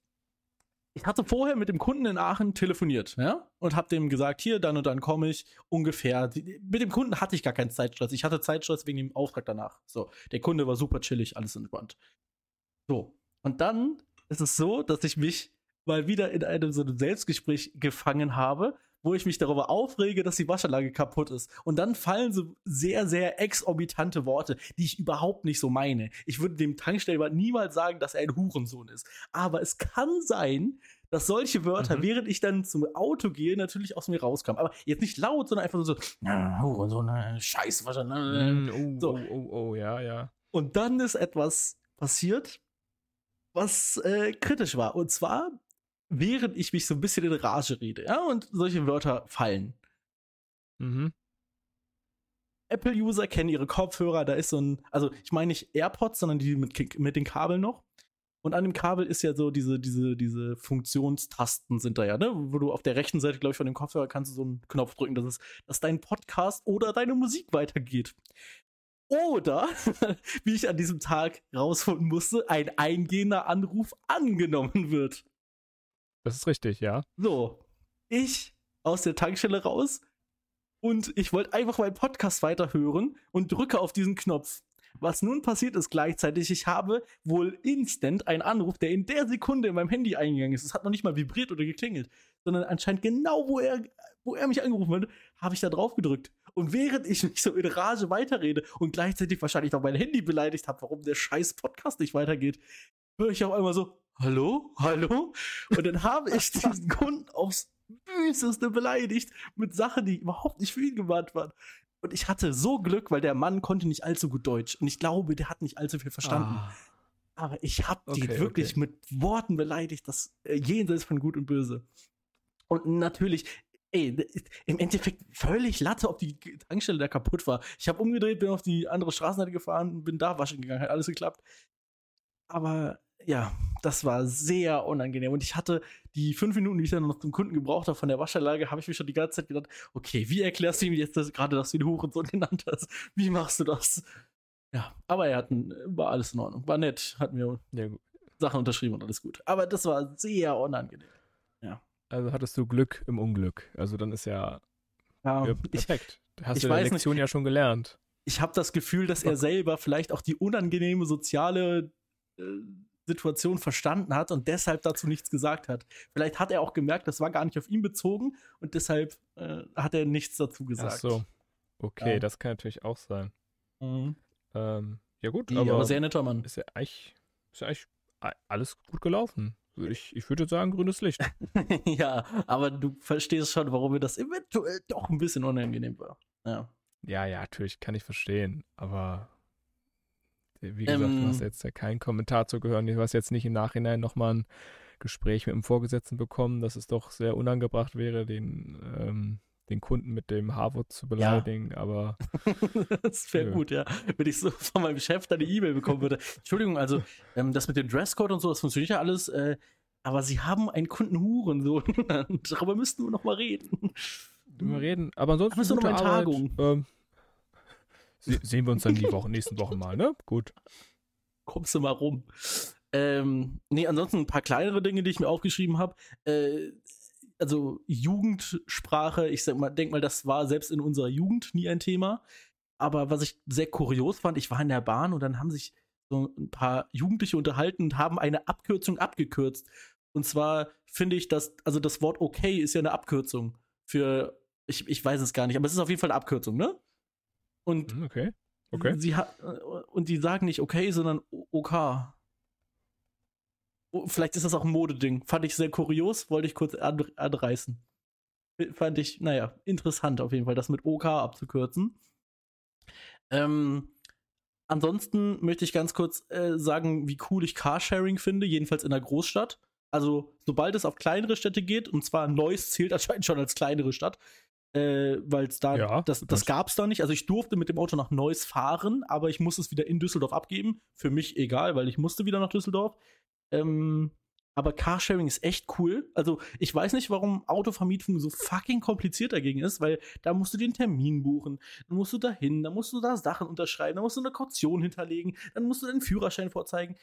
Speaker 2: ich hatte vorher mit dem Kunden in Aachen telefoniert, ja, und habe dem gesagt, hier, dann und dann komme ich ungefähr. Mit dem Kunden hatte ich gar keinen Zeitstress. Ich hatte Zeitstress wegen dem Auftrag danach. So, der Kunde war super chillig, alles entspannt. So, und dann ist es so, dass ich mich mal wieder in einem so einem Selbstgespräch gefangen habe, wo ich mich darüber aufrege, dass die Waschanlage kaputt ist. Und dann fallen so sehr, sehr exorbitante Worte, die ich überhaupt nicht so meine. Ich würde dem Tankstellwart niemals sagen, dass er ein Hurensohn ist. Aber es kann sein, dass solche Wörter,
Speaker 1: Mhm.
Speaker 2: während ich dann zum Auto gehe, natürlich aus mir rauskamen. Aber jetzt nicht laut, sondern einfach so, Hurensohn, Scheiß, Waschanlage.
Speaker 1: mm, oh,
Speaker 2: so.
Speaker 1: oh, oh, oh, ja, ja.
Speaker 2: Und dann ist etwas passiert, was äh, kritisch war. Und zwar, während ich mich so ein bisschen in Rage rede, ja, und solche Wörter fallen.
Speaker 1: Mhm.
Speaker 2: Apple-User kennen ihre Kopfhörer, da ist so ein, also ich meine nicht AirPods, sondern die mit, mit den Kabeln noch. Und an dem Kabel ist ja so diese, diese, diese Funktionstasten sind da ja, ne? Wo du auf der rechten Seite, glaube ich, von dem Kopfhörer kannst du so einen Knopf drücken, dass es, dass dein Podcast oder deine Musik weitergeht. Oder, *laughs* wie ich an diesem Tag rausfinden musste, ein eingehender Anruf angenommen wird.
Speaker 1: Das ist richtig, ja.
Speaker 2: So, ich aus der Tankstelle raus und ich wollte einfach meinen Podcast weiterhören und drücke auf diesen Knopf. Was nun passiert ist gleichzeitig, ich habe wohl instant einen Anruf, der in der Sekunde in meinem Handy eingegangen ist. Es hat noch nicht mal vibriert oder geklingelt, sondern anscheinend genau, wo er wo er mich angerufen hat, habe ich da drauf gedrückt. Und während ich mich so in Rage weiterrede und gleichzeitig wahrscheinlich noch mein Handy beleidigt habe, warum der scheiß Podcast nicht weitergeht, höre ich auf einmal so, hallo, hallo? Und dann habe ich *laughs* diesen Kunden aufs Wüsteste beleidigt mit Sachen, die überhaupt nicht für ihn gemeint waren. Und ich hatte so Glück, weil der Mann konnte nicht allzu gut Deutsch. Und ich glaube, der hat nicht allzu viel verstanden. Ah. Aber ich habe okay, die wirklich okay. mit Worten beleidigt, das äh, jenseits von Gut und Böse. Und natürlich, ey, im Endeffekt völlig Latte, ob die Tankstelle da kaputt war. Ich habe umgedreht, bin auf die andere Straßenseite gefahren, bin da waschen gegangen, hat alles geklappt. Aber ja, das war sehr unangenehm. Und ich hatte die fünf Minuten, die ich dann noch zum Kunden gebraucht habe von der Waschanlage, habe ich mir schon die ganze Zeit gedacht, okay, wie erklärst du ihm jetzt das, gerade, dass du ihn Hurensohn genannt hast? Wie machst du das? Ja, aber er hat war alles in Ordnung. War nett, hat mir ja, Sachen unterschrieben und alles gut. Aber das war sehr unangenehm. Ja.
Speaker 1: Also hattest du Glück im Unglück. Also dann ist ja,
Speaker 2: ja
Speaker 1: perfekt.
Speaker 2: Ich,
Speaker 1: Hast
Speaker 2: ich
Speaker 1: du die Lektion nicht, ja schon gelernt.
Speaker 2: Ich habe das Gefühl, dass er selber vielleicht auch die unangenehme soziale äh, Situation verstanden hat und deshalb dazu nichts gesagt hat. Vielleicht hat er auch gemerkt, das war gar nicht auf ihn bezogen und deshalb äh, hat er nichts dazu gesagt. Ach
Speaker 1: so. Okay, ja. das kann natürlich auch sein.
Speaker 2: Mhm.
Speaker 1: Ähm, ja, gut,
Speaker 2: ja, aber, aber, sehr netter Mann.
Speaker 1: Ist ja eigentlich, ist ja eigentlich alles gut gelaufen. Ich, ich würde sagen, grünes Licht. *laughs*
Speaker 2: ja, aber du verstehst schon, warum mir das eventuell doch ein bisschen unangenehm war. Ja.
Speaker 1: Ja, ja, natürlich kann ich verstehen, aber wie gesagt, ähm, du hast jetzt ja keinen Kommentar zu gehören. Du hast jetzt nicht im Nachhinein nochmal ein Gespräch mit dem Vorgesetzten bekommen, dass es doch sehr unangebracht wäre, den, ähm, den Kunden mit dem Harvard zu beleidigen, ja. aber. *laughs*
Speaker 2: das wäre gut, ja. Wenn ich so von meinem Chef da eine E-Mail bekommen würde. Entschuldigung, also ähm, das mit dem Dresscode und so, das funktioniert ja alles, äh, aber sie haben einen Kunden Huren, so. *laughs* Darüber müssten wir nochmal reden.
Speaker 1: Mal reden, aber ansonsten.
Speaker 2: Du noch eine Tagung?
Speaker 1: Ähm, Se sehen wir uns dann die Woche, nächsten Wochen mal, ne? Gut.
Speaker 2: Kommst du mal rum. Ähm, nee, ansonsten ein paar kleinere Dinge, die ich mir aufgeschrieben habe. Äh, also Jugendsprache, ich sag mal, denk mal, das war selbst in unserer Jugend nie ein Thema. Aber was ich sehr kurios fand, ich war in der Bahn und dann haben sich so ein paar Jugendliche unterhalten und haben eine Abkürzung abgekürzt. Und zwar finde ich, dass, also das Wort okay ist ja eine Abkürzung für, ich, ich weiß es gar nicht, aber es ist auf jeden Fall eine Abkürzung, ne? Und
Speaker 1: hm, okay. Okay.
Speaker 2: Sie hat, und die sagen nicht okay, sondern OK. Oh, vielleicht ist das auch ein Modeding. Fand ich sehr kurios, wollte ich kurz anreißen. Fand ich, naja, interessant auf jeden Fall, das mit OK abzukürzen. Ähm, ansonsten möchte ich ganz kurz äh, sagen, wie cool ich Carsharing finde, jedenfalls in der Großstadt. Also, sobald es auf kleinere Städte geht, und zwar Neuss zählt anscheinend schon als kleinere Stadt, äh, weil es da, ja, das, das gab es da nicht. Also ich durfte mit dem Auto nach Neuss fahren, aber ich musste es wieder in Düsseldorf abgeben. Für mich egal, weil ich musste wieder nach Düsseldorf. Ähm, aber Carsharing ist echt cool. Also ich weiß nicht, warum Autovermietung so fucking kompliziert dagegen ist, weil da musst du den Termin buchen, dann musst du dahin, dann musst du da Sachen unterschreiben, dann musst du eine Kaution hinterlegen, dann musst du deinen Führerschein vorzeigen.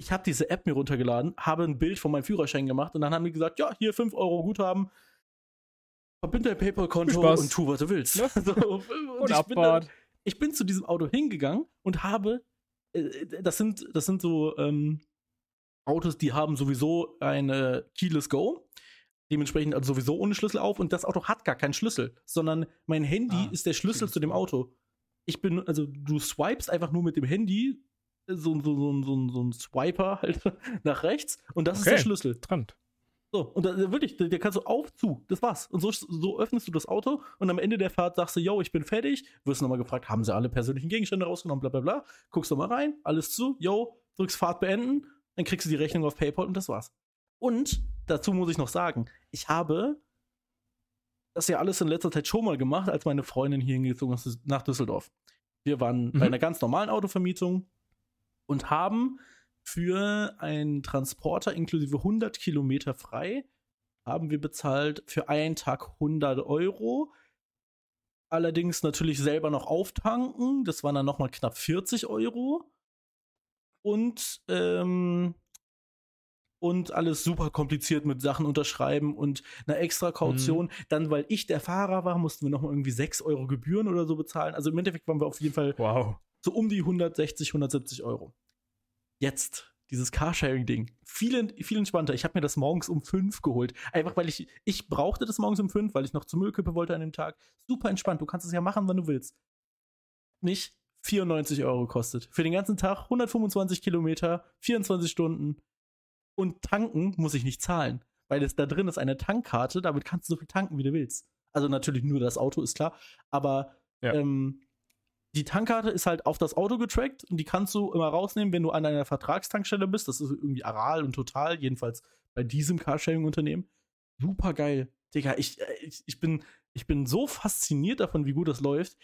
Speaker 2: Ich habe diese App mir runtergeladen, habe ein Bild von meinem Führerschein gemacht und dann haben die gesagt, ja, hier 5 Euro Guthaben, Verbind dein PayPal-Konto und tu, was du willst. Ja. *laughs* So, *laughs* und ich, bin dann, ich bin zu diesem Auto hingegangen und habe, äh, das sind, das sind so ähm, Autos, die haben sowieso eine Keyless Go. Dementsprechend also sowieso ohne Schlüssel auf und das Auto hat gar keinen Schlüssel, sondern mein Handy ah, ist der Schlüssel zu dem Auto. Ich bin, also du swipest einfach nur mit dem Handy so, so, so, so, so ein Swiper halt *laughs* nach rechts und das okay. ist der Schlüssel.
Speaker 1: Trant.
Speaker 2: So, und da, wirklich, der kannst du auf, zu, das war's. Und so, so öffnest du das Auto und am Ende der Fahrt sagst du, yo, ich bin fertig. Wirst nochmal gefragt, haben sie alle persönlichen Gegenstände rausgenommen, bla bla bla. Guckst nochmal rein, alles zu, yo, drückst Fahrt beenden, dann kriegst du die Rechnung auf PayPal und das war's. Und dazu muss ich noch sagen, ich habe das ja alles in letzter Zeit schon mal gemacht, als meine Freundin hier hingezogen ist nach Düsseldorf. Wir waren mhm. bei einer ganz normalen Autovermietung und haben für einen Transporter inklusive 100 Kilometer frei haben wir bezahlt für einen Tag 100 Euro. Allerdings natürlich selber noch auftanken. Das waren dann nochmal knapp 40 Euro. Und, ähm, und alles super kompliziert mit Sachen unterschreiben und einer extra Kaution. Mhm. Dann, weil ich der Fahrer war, mussten wir nochmal irgendwie 6 Euro Gebühren oder so bezahlen. Also im Endeffekt waren wir auf jeden Fall
Speaker 1: wow.
Speaker 2: so um die 160, 170 Euro. Jetzt dieses Carsharing-Ding. Viel, viel entspannter. Ich habe mir das morgens um fünf geholt. Einfach weil ich, ich brauchte das morgens um fünf, weil ich noch zur Müllkippe wollte an dem Tag. Super entspannt. Du kannst es ja machen, wann du willst. Mich 94 Euro kostet. Für den ganzen Tag 125 Kilometer, 24 Stunden. Und tanken muss ich nicht zahlen. Weil es da drin ist eine Tankkarte, damit kannst du so viel tanken, wie du willst. Also natürlich nur das Auto, ist klar. Aber
Speaker 1: Ja.
Speaker 2: ähm, die Tankkarte ist halt auf das Auto getrackt und die kannst du immer rausnehmen, wenn du an einer Vertragstankstelle bist. Das ist irgendwie Aral und Total, jedenfalls bei diesem Carsharing-Unternehmen. Super geil. Digga, ich, äh, ich, ich, bin, ich bin so fasziniert davon, wie gut das läuft.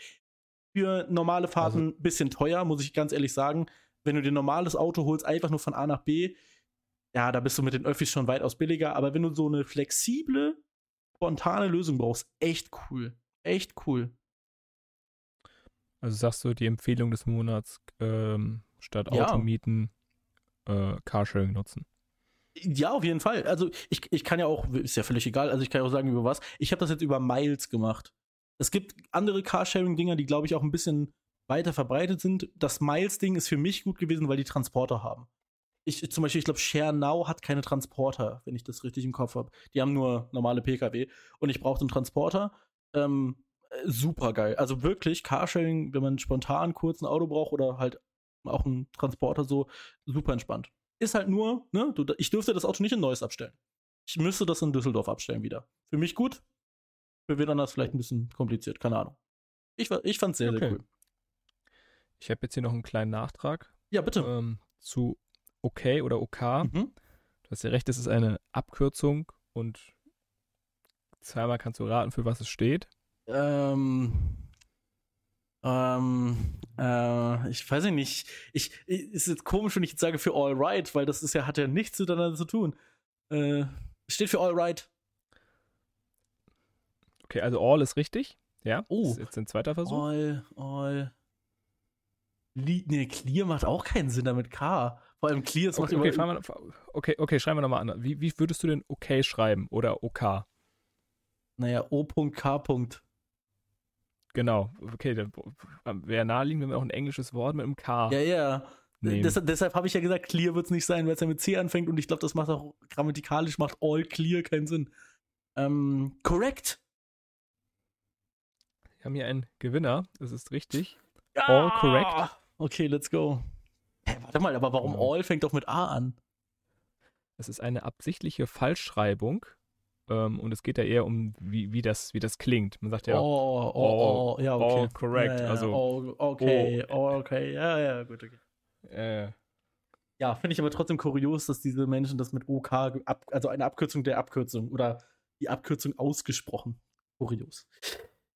Speaker 2: Für normale Fahrten ein bisschen teuer, muss ich ganz ehrlich sagen. Wenn du dir ein normales Auto holst, einfach nur von A nach B, ja, da bist du mit den Öffis schon weitaus billiger. Aber wenn du so eine flexible, spontane Lösung brauchst, echt cool. Echt cool.
Speaker 1: Also sagst du die Empfehlung des Monats ähm, statt
Speaker 2: Ja.
Speaker 1: Auto mieten, äh, Carsharing nutzen.
Speaker 2: Ja, auf jeden Fall. Also ich, ich kann ja auch, ist ja völlig egal, also ich kann ja auch sagen, über was. Ich habe das jetzt über Miles gemacht. Es gibt andere Carsharing-Dinger, die, glaube ich, auch ein bisschen weiter verbreitet sind. Das Miles-Ding ist für mich gut gewesen, weil die Transporter haben. Ich, zum Beispiel, ich glaube, Share Now hat keine Transporter, wenn ich das richtig im Kopf habe. Die haben nur normale Pkw. Und ich brauchte einen Transporter. Ähm, äh, super geil. Also wirklich, Carsharing, wenn man spontan kurz ein Auto braucht oder halt auch einen Transporter so, super entspannt. Ist halt nur, ne, du, ich dürfte das Auto nicht in Neues abstellen. Ich müsste das in Düsseldorf abstellen wieder. Für mich gut, für wen anders vielleicht ein bisschen kompliziert, keine Ahnung. Ich, ich fand's sehr, sehr
Speaker 1: Okay.
Speaker 2: cool.
Speaker 1: Ich habe jetzt hier noch einen kleinen Nachtrag
Speaker 2: Ja, bitte.
Speaker 1: ähm, zu OK oder OK.
Speaker 2: Mhm.
Speaker 1: Du hast ja recht, es ist eine Abkürzung und zweimal kannst du raten, für was es steht.
Speaker 2: Ähm, ähm, äh, ich weiß nicht. Ich, ich, ist jetzt komisch, wenn ich jetzt sage für All Right, weil das ist ja, hat ja nichts miteinander zu tun. Äh, steht für All Right.
Speaker 1: Okay, also All ist richtig. Ja,
Speaker 2: Oh.
Speaker 1: ist jetzt ein zweiter Versuch.
Speaker 2: All, all. Li nee, Clear macht auch keinen Sinn damit K. Vor allem Clear, das macht
Speaker 1: Okay, okay,
Speaker 2: immer.
Speaker 1: wir, okay, okay, schreiben wir nochmal an. Wie, wie würdest du denn OK schreiben oder OK?
Speaker 2: Naja, O.K.
Speaker 1: Genau. Okay, dann wäre naheliegend, wenn wir auch ein englisches Wort mit einem K
Speaker 2: Ja, ja.
Speaker 1: nehmen.
Speaker 2: Deshalb, habe ich ja gesagt, Clear wird es nicht sein, weil es ja mit C anfängt und ich glaube, das macht auch grammatikalisch, macht All Clear keinen Sinn. Ähm, correct.
Speaker 1: Wir haben hier einen Gewinner, das ist richtig.
Speaker 2: Ja!
Speaker 1: All correct.
Speaker 2: Okay, let's go. Hä, warte mal, aber warum
Speaker 1: Ja.
Speaker 2: All fängt doch mit A an?
Speaker 1: Es ist eine absichtliche Falschschreibung ähm, und es geht ja eher um, wie, wie, das, wie das klingt. Man sagt ja,
Speaker 2: oh, oh, oh, ja, okay.
Speaker 1: all correct,
Speaker 2: Ja, ja,
Speaker 1: also-
Speaker 2: oh, okay, oh, okay, ja, ja, gut, okay.
Speaker 1: äh,
Speaker 2: Ja, finde ich aber trotzdem kurios, dass diese Menschen das mit OK, ab, also eine Abkürzung der Abkürzung oder die Abkürzung ausgesprochen. Kurios.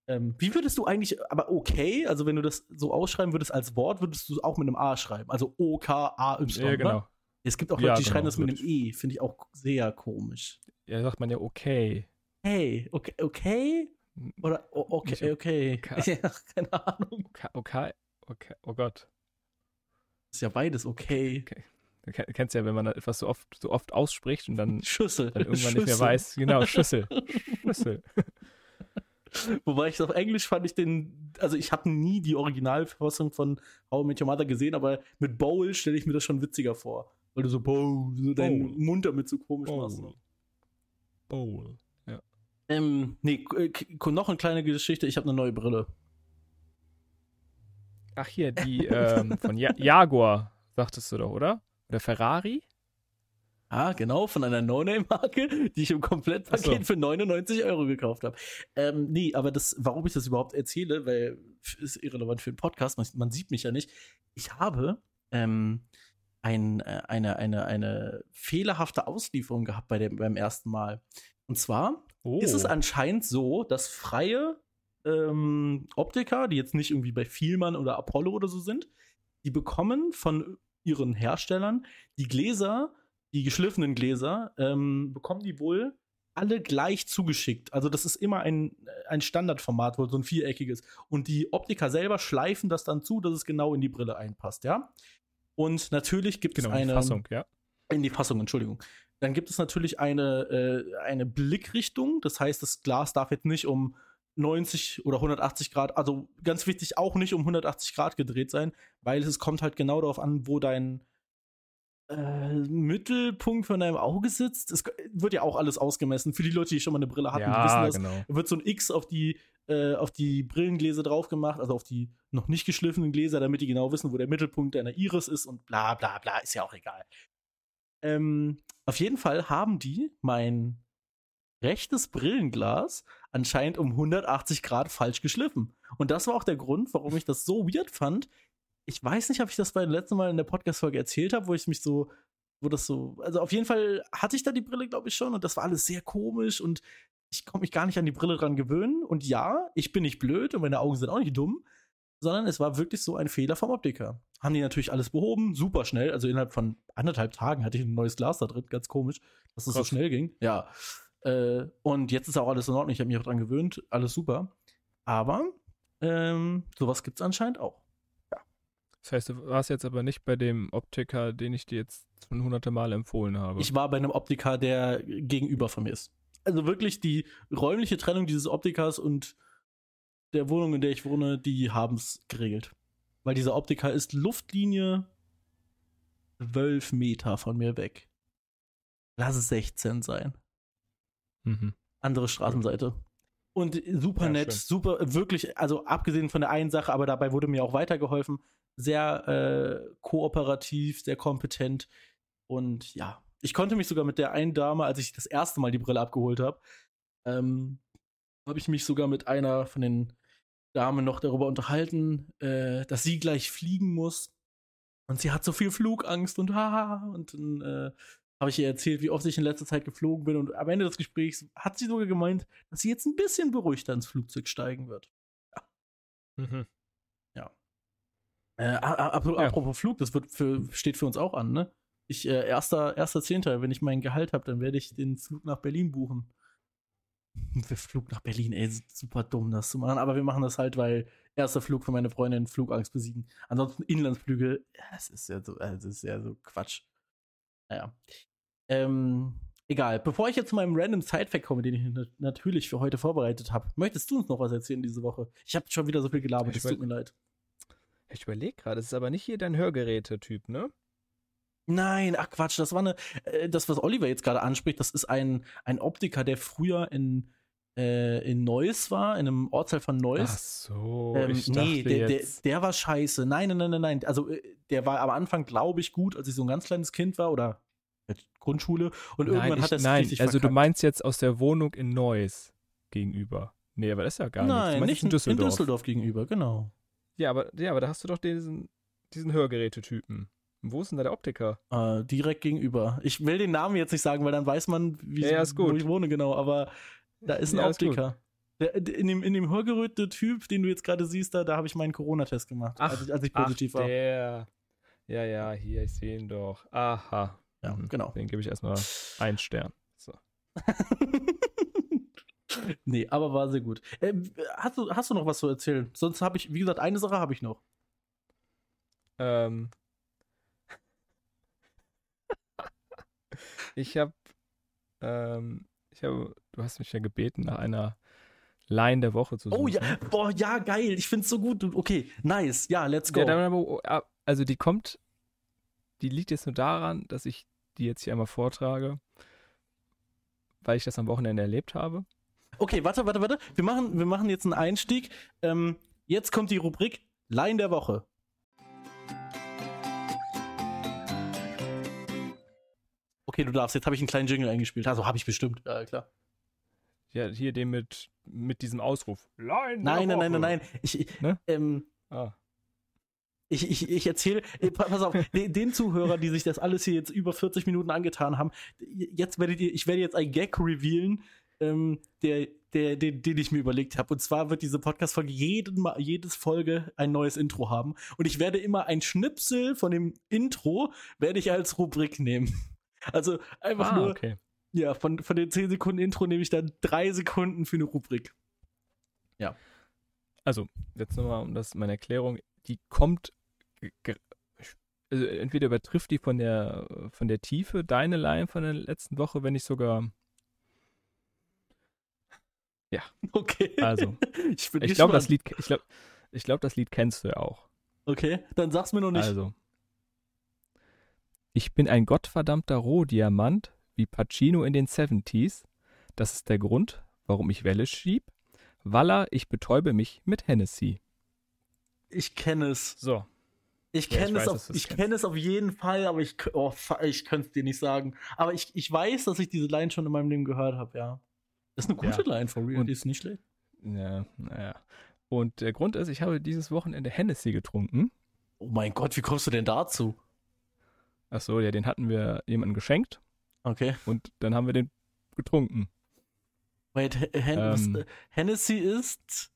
Speaker 2: Ähm, wie würdest du eigentlich, aber okay, also wenn du das so ausschreiben würdest als Wort, würdest du es auch mit einem A schreiben. Also O-K-A-Y.
Speaker 1: ja,
Speaker 2: ne? Es gibt auch
Speaker 1: Ja,
Speaker 2: Leute, die
Speaker 1: genau,
Speaker 2: schreiben das mit einem E. Finde ich auch sehr komisch.
Speaker 1: Ja, sagt man ja okay.
Speaker 2: Hey, okay, okay? Oder o-
Speaker 1: Nicht
Speaker 2: okay, okay.
Speaker 1: okay. *laughs*
Speaker 2: Ja, keine Ahnung.
Speaker 1: Okay, okay, okay. Oh Gott.
Speaker 2: Ist ja beides okay.
Speaker 1: Du ken- kennst ja, wenn man etwas so oft, so oft ausspricht und dann,
Speaker 2: Schüssel.
Speaker 1: dann irgendwann nicht mehr
Speaker 2: Schüssel.
Speaker 1: weiß. Genau, Schüssel. *laughs* Schüssel. *laughs*
Speaker 2: Wobei ich auf Englisch fand ich den, also ich habe nie die Originalfassung von How I Met Your Mother gesehen, aber mit Bowl stelle ich mir das schon witziger vor. Weil du so Bowl, so deinen
Speaker 1: Bowl.
Speaker 2: Mund damit so komisch machst.
Speaker 1: Bowl. Bowl.
Speaker 2: Ähm, nee, k- noch eine kleine Geschichte, ich habe eine neue Brille.
Speaker 1: Ach hier, die ähm, von ja Jaguar, sagtest du doch, oder? Oder Ferrari?
Speaker 2: Ah, genau, von einer No-Name-Marke, die ich im Komplettpaket
Speaker 1: so.
Speaker 2: für 99 Euro gekauft habe. Ähm, nee, aber das, warum ich das überhaupt erzähle, weil ist irrelevant für den Podcast, man, man sieht mich ja nicht. Ich habe ähm, ein, äh, eine, eine, eine fehlerhafte Auslieferung gehabt bei dem, beim ersten Mal. Und zwar
Speaker 1: Oh.
Speaker 2: ist es anscheinend so, dass freie ähm, Optiker, die jetzt nicht irgendwie bei Vielmann oder Apollo oder so sind, die bekommen von ihren Herstellern die Gläser, die geschliffenen Gläser, ähm, bekommen die wohl alle gleich zugeschickt. Also das ist immer ein, ein Standardformat, wohl so ein viereckiges. Und die Optiker selber schleifen das dann zu, dass es genau in die Brille einpasst, ja. Und natürlich gibt
Speaker 1: genau,
Speaker 2: es
Speaker 1: die
Speaker 2: eine
Speaker 1: Fassung, ja.
Speaker 2: in die Fassung, Entschuldigung. Dann gibt es natürlich eine, äh, eine Blickrichtung. Das heißt, das Glas darf jetzt nicht um 90 oder 180 Grad, also ganz wichtig, auch nicht um 180 Grad gedreht sein, weil es kommt halt genau darauf an, wo dein, äh, Mittelpunkt von deinem Auge sitzt. Es wird ja auch alles ausgemessen. Für die Leute, die schon mal eine Brille hatten,
Speaker 1: ja,
Speaker 2: wissen das.
Speaker 1: genau.
Speaker 2: Wird so ein X auf die, äh, auf die Brillengläser drauf gemacht, also auf die noch nicht geschliffenen Gläser, damit die genau wissen, wo der Mittelpunkt deiner Iris ist und bla bla bla, ist ja auch egal. Ähm, auf jeden Fall haben die mein rechtes Brillenglas anscheinend um 180 Grad falsch geschliffen. Und das war auch der Grund, warum ich das so weird fand. Ich weiß nicht, ob ich das beim letzten Mal in der Podcast-Folge erzählt habe, wo ich mich so, wo das so, also auf jeden Fall hatte ich da die Brille, glaube ich, schon und das war alles sehr komisch und ich konnte mich gar nicht an die Brille dran gewöhnen. Und ja, ich bin nicht blöd und meine Augen sind auch nicht dumm, sondern es war wirklich so ein Fehler vom Optiker. Haben die natürlich alles behoben, super schnell. Also innerhalb von anderthalb Tagen hatte ich ein neues Glas da drin, ganz komisch, dass es so
Speaker 1: Krass.
Speaker 2: schnell ging. Ja. Äh, und jetzt ist auch alles in Ordnung, ich habe mich auch dran gewöhnt, alles super. Aber ähm, sowas gibt es anscheinend auch.
Speaker 1: Das heißt, du warst jetzt aber nicht bei dem Optiker, den ich dir jetzt schon hunderte Mal empfohlen habe.
Speaker 2: Ich war bei einem Optiker, der gegenüber von mir ist. Also wirklich die räumliche Trennung dieses Optikers und der Wohnung, in der ich wohne, die haben es geregelt. Weil dieser Optiker ist Luftlinie 12 Meter von mir weg. Lass es 16 sein.
Speaker 1: mhm.
Speaker 2: Andere Straßenseite. Und super
Speaker 1: Ja,
Speaker 2: nett,
Speaker 1: schön.
Speaker 2: super, wirklich, also abgesehen von der einen Sache, aber dabei wurde mir auch weitergeholfen. Sehr äh, kooperativ, sehr kompetent. Und ja, ich konnte mich sogar mit der einen Dame, als ich das erste Mal die Brille abgeholt habe, ähm, habe ich mich sogar mit einer von den Damen noch darüber unterhalten, äh, dass sie gleich fliegen muss. Und sie hat so viel Flugangst und haha. Und dann äh, habe ich ihr erzählt, wie oft ich in letzter Zeit geflogen bin. Und am Ende des Gesprächs hat sie sogar gemeint, dass sie jetzt ein bisschen beruhigter ins Flugzeug steigen wird.
Speaker 1: Mhm.
Speaker 2: Äh, a- a- ap-
Speaker 1: Ja.
Speaker 2: Apropos Flug, das wird für, steht für uns auch an, ne? Ich, äh, erster, erster Zehnter, wenn ich mein Gehalt habe, dann werde ich den Flug nach Berlin buchen. Der Flug nach Berlin, ey, super dumm, das zu machen. Aber wir machen das halt, weil erster Flug für meine Freundin Flugangst besiegen. Ansonsten Inlandsflüge, ja, das ist ja so, das ist ja so Quatsch. Naja. Ähm, egal. Bevor ich jetzt zu meinem random Sidefact komme, den ich na- natürlich für heute vorbereitet habe, möchtest du uns noch was erzählen diese Woche? Ich habe schon wieder so viel gelabert,
Speaker 1: Ich
Speaker 2: es tut mir leid.
Speaker 1: Ich überlege gerade, es ist aber nicht hier dein Hörgeräte-Typ, ne?
Speaker 2: Nein, ach Quatsch, das war eine, äh, das, was Oliver jetzt gerade anspricht, das ist ein, ein Optiker, der früher in, äh, in Neuss war, in einem Ortsteil von
Speaker 1: Ach
Speaker 2: Neuss.
Speaker 1: so,
Speaker 2: Ähm,
Speaker 1: ich dachte
Speaker 2: nee, der, der, der war scheiße. Nein, nein, nein, nein, nein. Also, äh, der war am Anfang, glaube ich, gut, als ich so ein ganz kleines Kind war oder Grundschule. Und irgendwann
Speaker 1: nein,
Speaker 2: hat er
Speaker 1: ich, nein also du
Speaker 2: verkackt.
Speaker 1: meinst jetzt aus der Wohnung in Neuss gegenüber. Nee, aber das ist ja gar nichts. Du
Speaker 2: Nein, nicht
Speaker 1: in Düsseldorf.
Speaker 2: in Düsseldorf gegenüber, genau.
Speaker 1: Ja, aber, ja, aber da hast du doch diesen, diesen Hörgerätetypen. Wo ist denn da der Optiker?
Speaker 2: Äh, direkt gegenüber. Ich will den Namen jetzt nicht sagen, weil dann weiß man, wie,
Speaker 1: Ja, ist
Speaker 2: wo ich wohne, genau. Aber da ist ein
Speaker 1: Ja, ist.
Speaker 2: Optiker. Der, in dem, in dem hörgeröte Typ, den du jetzt gerade siehst, da, da habe ich meinen Corona-Test gemacht,
Speaker 1: Ach,
Speaker 2: als, ich, als ich
Speaker 1: Ach,
Speaker 2: positiv war.
Speaker 1: der. Ja, ja, hier, ich sehe ihn doch. Aha.
Speaker 2: Ja,
Speaker 1: Mhm.
Speaker 2: genau.
Speaker 1: Den gebe ich erstmal einen Stern. So. *laughs*
Speaker 2: nee, aber war sehr gut. Äh, hast, du, hast du noch was zu erzählen? Sonst habe ich, wie gesagt, eine Sache habe ich noch.
Speaker 1: Ähm. Ich habe, ähm, ich habe, du hast mich ja gebeten, nach einer Line der Woche zu suchen.
Speaker 2: Oh ja, boah, ja, geil. Ich finde es so gut. Okay, nice. Ja, let's go.
Speaker 1: Ja, aber, oh, ah, also die kommt, die liegt jetzt nur daran, dass ich die jetzt hier einmal vortrage, weil ich das am Wochenende erlebt habe.
Speaker 2: Okay, warte, warte, warte. Wir machen, wir machen jetzt einen Einstieg. Ähm, jetzt kommt die Rubrik Line der Woche. Okay, du darfst. Jetzt habe ich einen kleinen Jingle eingespielt. Also habe ich bestimmt. Ja, klar.
Speaker 1: Ja, hier den mit, mit diesem Ausruf.
Speaker 2: Nein, nein, nein, nein,
Speaker 1: Woche.
Speaker 2: nein. Ich, ich,
Speaker 1: Ne?
Speaker 2: ähm,
Speaker 1: Ah.
Speaker 2: ich, ich, ich erzähle, pass auf, *laughs* den, den Zuhörern, die sich das alles hier jetzt über 40 Minuten angetan haben, jetzt werdet ihr, ich werde jetzt ein Gag revealen, ähm, der, der, den, den ich mir überlegt habe. Und zwar wird diese Podcast-Folge jeden Mal, jedes Folge ein neues Intro haben. Und ich werde immer ein Schnipsel von dem Intro, werde ich als Rubrik nehmen. Also einfach
Speaker 1: Ah,
Speaker 2: nur,
Speaker 1: okay.
Speaker 2: ja, von, von den 10 Sekunden Intro nehme ich dann drei Sekunden für eine Rubrik.
Speaker 1: Also, jetzt nochmal um das, meine Erklärung, die kommt, also entweder übertrifft die von der, von der Tiefe deine Line von der letzten Woche, wenn nicht sogar,
Speaker 2: Okay.
Speaker 1: Also, *laughs*
Speaker 2: ich
Speaker 1: ich glaube, das. Lied, ich glaube, ich glaube, das Lied kennst du ja auch.
Speaker 2: Okay, dann sag's mir noch nicht.
Speaker 1: Also, Ich bin ein gottverdammter Rohdiamant wie Pacino in den 70s. Das ist der Grund, warum ich Welle schieb. Walla, ich betäube mich mit Hennessy.
Speaker 2: Ich kenne es.
Speaker 1: So.
Speaker 2: Ich
Speaker 1: Ja,
Speaker 2: kenne
Speaker 1: weiß,
Speaker 2: es, auf-
Speaker 1: du es
Speaker 2: ich
Speaker 1: kennst.
Speaker 2: kenne es auf jeden Fall, aber ich, oh, ich könnte es dir nicht sagen. Aber ich, ich weiß, dass ich diese Line schon in meinem Leben gehört habe, ja. Das ist eine gute
Speaker 1: Ja.
Speaker 2: Line, for real.
Speaker 1: Und-
Speaker 2: die ist nicht schlecht.
Speaker 1: Ja, naja. Und der Grund ist, ich habe dieses Wochenende Hennessy getrunken.
Speaker 2: Oh mein Gott, wie kommst du denn dazu?
Speaker 1: Ach so, ja, den hatten wir jemandem geschenkt
Speaker 2: Okay.
Speaker 1: und dann haben wir den getrunken.
Speaker 2: Wait, Hen
Speaker 1: Ähm.
Speaker 2: äh, Hennessy ist